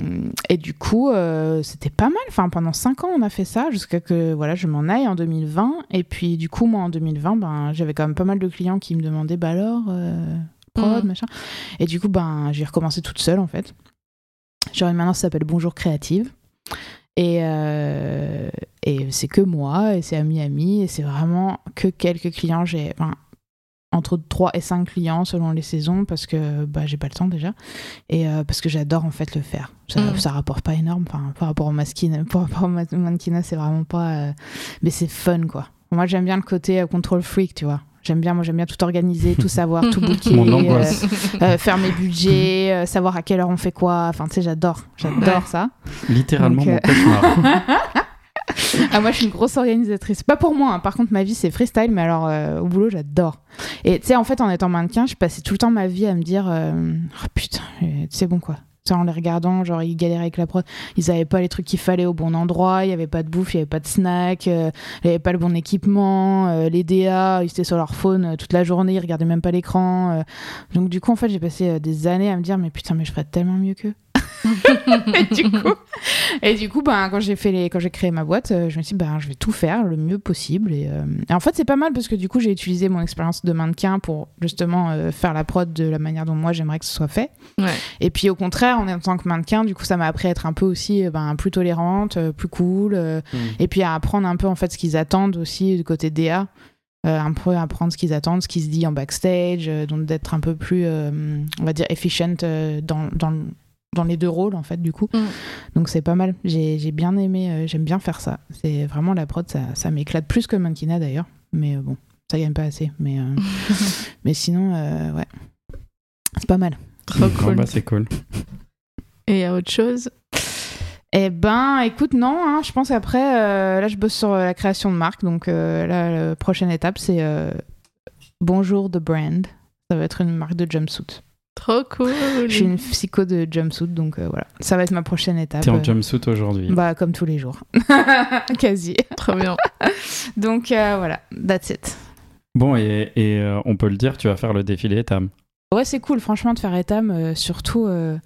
et du coup, euh, c'était pas mal. Enfin, pendant 5 ans, on a fait ça jusqu'à que voilà, je m'en aille en 2020. Et puis, du coup, moi, en 2020, ben, j'avais quand même pas mal de clients qui me demandaient bah alors, euh, prod,
Mhm.
machin. Et du coup, ben, j'ai recommencé toute seule en fait. Genre, maintenant, ça s'appelle Bonjour Créative. Et, euh, et c'est que moi, et c'est à Miami, et c'est vraiment que quelques clients. J'ai enfin, entre 3 et 5 clients selon les saisons, parce que bah, j'ai pas le temps déjà, et euh, parce que j'adore en fait le faire. Ça,
Mm.
ça rapporte pas énorme, enfin, par rapport au maskin, par rapport au ma- mannequinat, c'est vraiment pas. euh, Mais c'est fun quoi. Moi j'aime bien le côté control freak, tu vois. J'aime bien, moi j'aime bien tout organiser, tout savoir, tout booker.
Mon
euh,
angoisse.
euh, faire mes budgets, euh, savoir à quelle heure on fait quoi. Enfin, tu sais, j'adore, j'adore ça.
Littéralement
Donc,
mon
euh,
cauchemar.
Ah, moi, je suis une grosse organisatrice. Pas pour moi, hein. par contre, ma vie, c'est freestyle, mais alors, euh, au boulot, j'adore. Et tu sais, en fait, en étant mannequin, je passais tout le temps ma vie à me dire euh, Oh putain, c'est bon quoi. En les regardant, genre, ils galéraient avec la prod. Ils avaient pas les trucs qu'il fallait au bon endroit, il y avait pas de bouffe, il y avait pas de snack, euh, il avait pas le bon équipement, euh, les DA, ils étaient sur leur phone euh, toute la journée, ils regardaient même pas l'écran. Donc, du coup, en fait, j'ai passé des années à me dire Mais putain, mais je ferais tellement mieux qu'eux. et du coup, et du coup ben, quand j'ai fait les, quand j'ai créé ma boîte, euh, je me suis dit, ben, je vais tout faire le mieux possible. Et, euh, et en fait, c'est pas mal parce que du coup, j'ai utilisé mon expérience de mannequin pour justement euh, faire la prod de la manière dont moi j'aimerais que ce soit fait.
Ouais.
Et puis au contraire, en tant que mannequin, du coup, ça m'a appris à être un peu aussi ben, plus tolérante, plus cool. euh,
Mm.
Et puis à apprendre un peu en fait ce qu'ils attendent aussi du côté DA. Euh, un peu apprendre ce qu'ils attendent, ce qui se dit en backstage, euh, donc d'être un peu plus, euh, on va dire, efficient euh, dans, dans, dans les deux rôles en fait du coup.
Mm.
Donc c'est pas mal. J'ai bien aimé, euh, j'aime bien faire ça. C'est vraiment la prod, ça, ça m'éclate plus que mannequinat d'ailleurs. Mais euh, bon, ça gagne pas assez. Mais, euh, mais sinon, euh, ouais, c'est pas mal.
Trop cool.
bah, c'est cool.
Et il y a autre chose?
Eh ben, écoute, non, hein, je pense qu'après, euh, là, je bosse sur la création de marque. Donc euh, là, la prochaine étape, c'est euh, Bonjour the brand. Ça va être une marque de jumpsuit.
Trop cool.
Je suis une psycho de jumpsuit, donc euh, voilà. Ça va être ma prochaine étape.
T'es en jumpsuit aujourd'hui.
Bah, comme tous les jours. Quasi.
Trop bien.
Donc euh, voilà, that's it.
Bon, et, et, euh, on peut le dire, tu vas faire le défilé Etam.
Ouais, c'est cool, franchement, de faire Etam, euh, surtout, euh,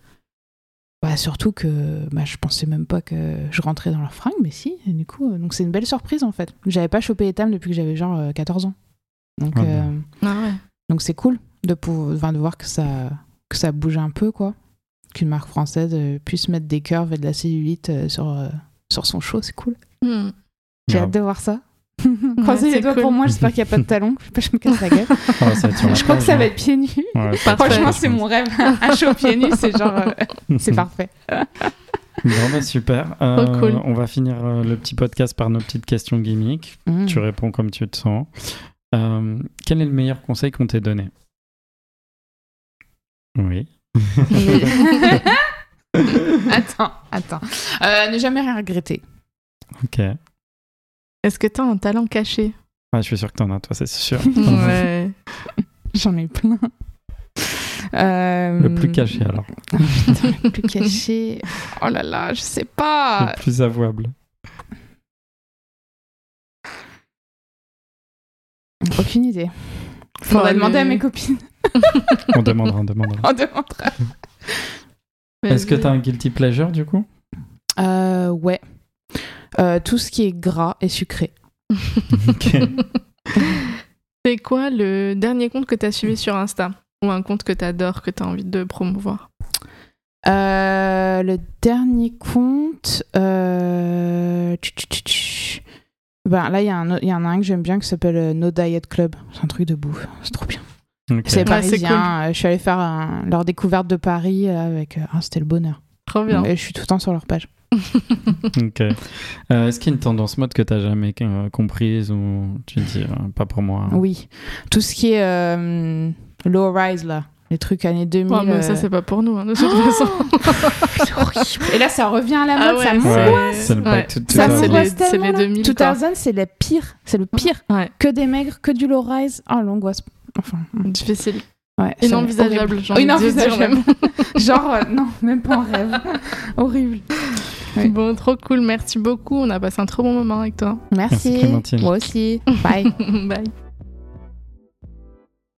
bah, surtout que bah, je pensais même pas que je rentrais dans leur fringue, mais si, et du coup, euh, donc c'est une belle surprise en fait. J'avais pas chopé Etam depuis que j'avais genre euh, 14 ans. Donc
Ah
euh,
Ah ouais.
donc c'est cool de, pou- enfin, de voir que ça, que ça bouge un peu, quoi. Qu'une marque française euh, puisse mettre des curves et de la cellulite euh, sur, euh, sur son show, c'est cool.
Hmm.
J'ai hâte de voir ça. Croisez
c'est
les doigts
cool.
pour moi, j'espère qu'il n'y a pas de talons, je sais pas, je me casse la gueule.
La
je crois que ça
hein.
va être pieds nus.
Ouais,
Franchement, c'est mon rêve. Un show pieds nus, c'est genre. euh, c'est parfait.
Bon, bah, super. Euh,
cool.
On va finir euh, le petit podcast par nos petites questions gimmicks.
Mm.
Tu réponds comme tu te sens. Euh, quel est le meilleur conseil qu'on t'ait donné? Oui.
attends, attends. Euh, ne jamais rien regretter.
Ok.
Est-ce que t'as un talent caché?
Ah, je suis sûr que t'en as, toi, c'est sûr.
Ouais.
J'en ai plein. Euh,
Le plus caché, alors.
Putain, le plus caché. Oh là là, je sais pas.
Le plus avouable.
Aucune idée. Faudrait demander à mes copines.
On demandera, on demandera.
On demandera.
Est-ce que t'as un guilty pleasure, du coup?
Euh, ouais. Euh, tout ce qui est gras et sucré.
Ok.
C'est quoi le dernier compte que t'as suivi sur Insta? Ou un compte que t'adores, que t'as envie de promouvoir?
Euh, le dernier compte. euh, tch, tch, tch, tch. Ben, là, il y, a un autre- il y en a un que j'aime bien qui s'appelle No Diet Club. C'est un truc de bouffe. C'est trop bien.
Ok.
C'est
Ouais,
parisien. Euh, Je suis allée faire un- leur découverte de Paris euh, avec. euh, ah, C'était le bonheur.
Trop bien.
Et je suis tout le temps sur leur page.
Ok. Euh, Est-ce qu'il y a une tendance mode que t'as jamais euh, comprise ou tu dis euh, pas pour moi
Oui. Tout ce qui est euh, low rise, là. Les trucs années 2000.
Ouais, mais ça,
euh,
c'est pas pour nous, hein, de toute façon.
c'est horrible. Et là, ça revient à la
Ah
mode. ça
ouais,
m'angoisse.
Ouais, c'est le back to
Ça
2000.
m'angoisse
les-
tellement,
les
là.
2000, quoi.
2000, c'est le pire. C'est le pire.
Ouais,
Que des maigres, que du low rise. Oh, l'angoisse. Enfin,
difficile.
ouais. c'est
Inenvisageable, de dire
Inenvisageable.
même.
Genre, euh, non, même pas en rêve. horrible. Oui.
Bon, trop cool. Merci beaucoup. On a passé un trop bon moment avec toi.
Merci. Moi aussi. Bye.
Bye.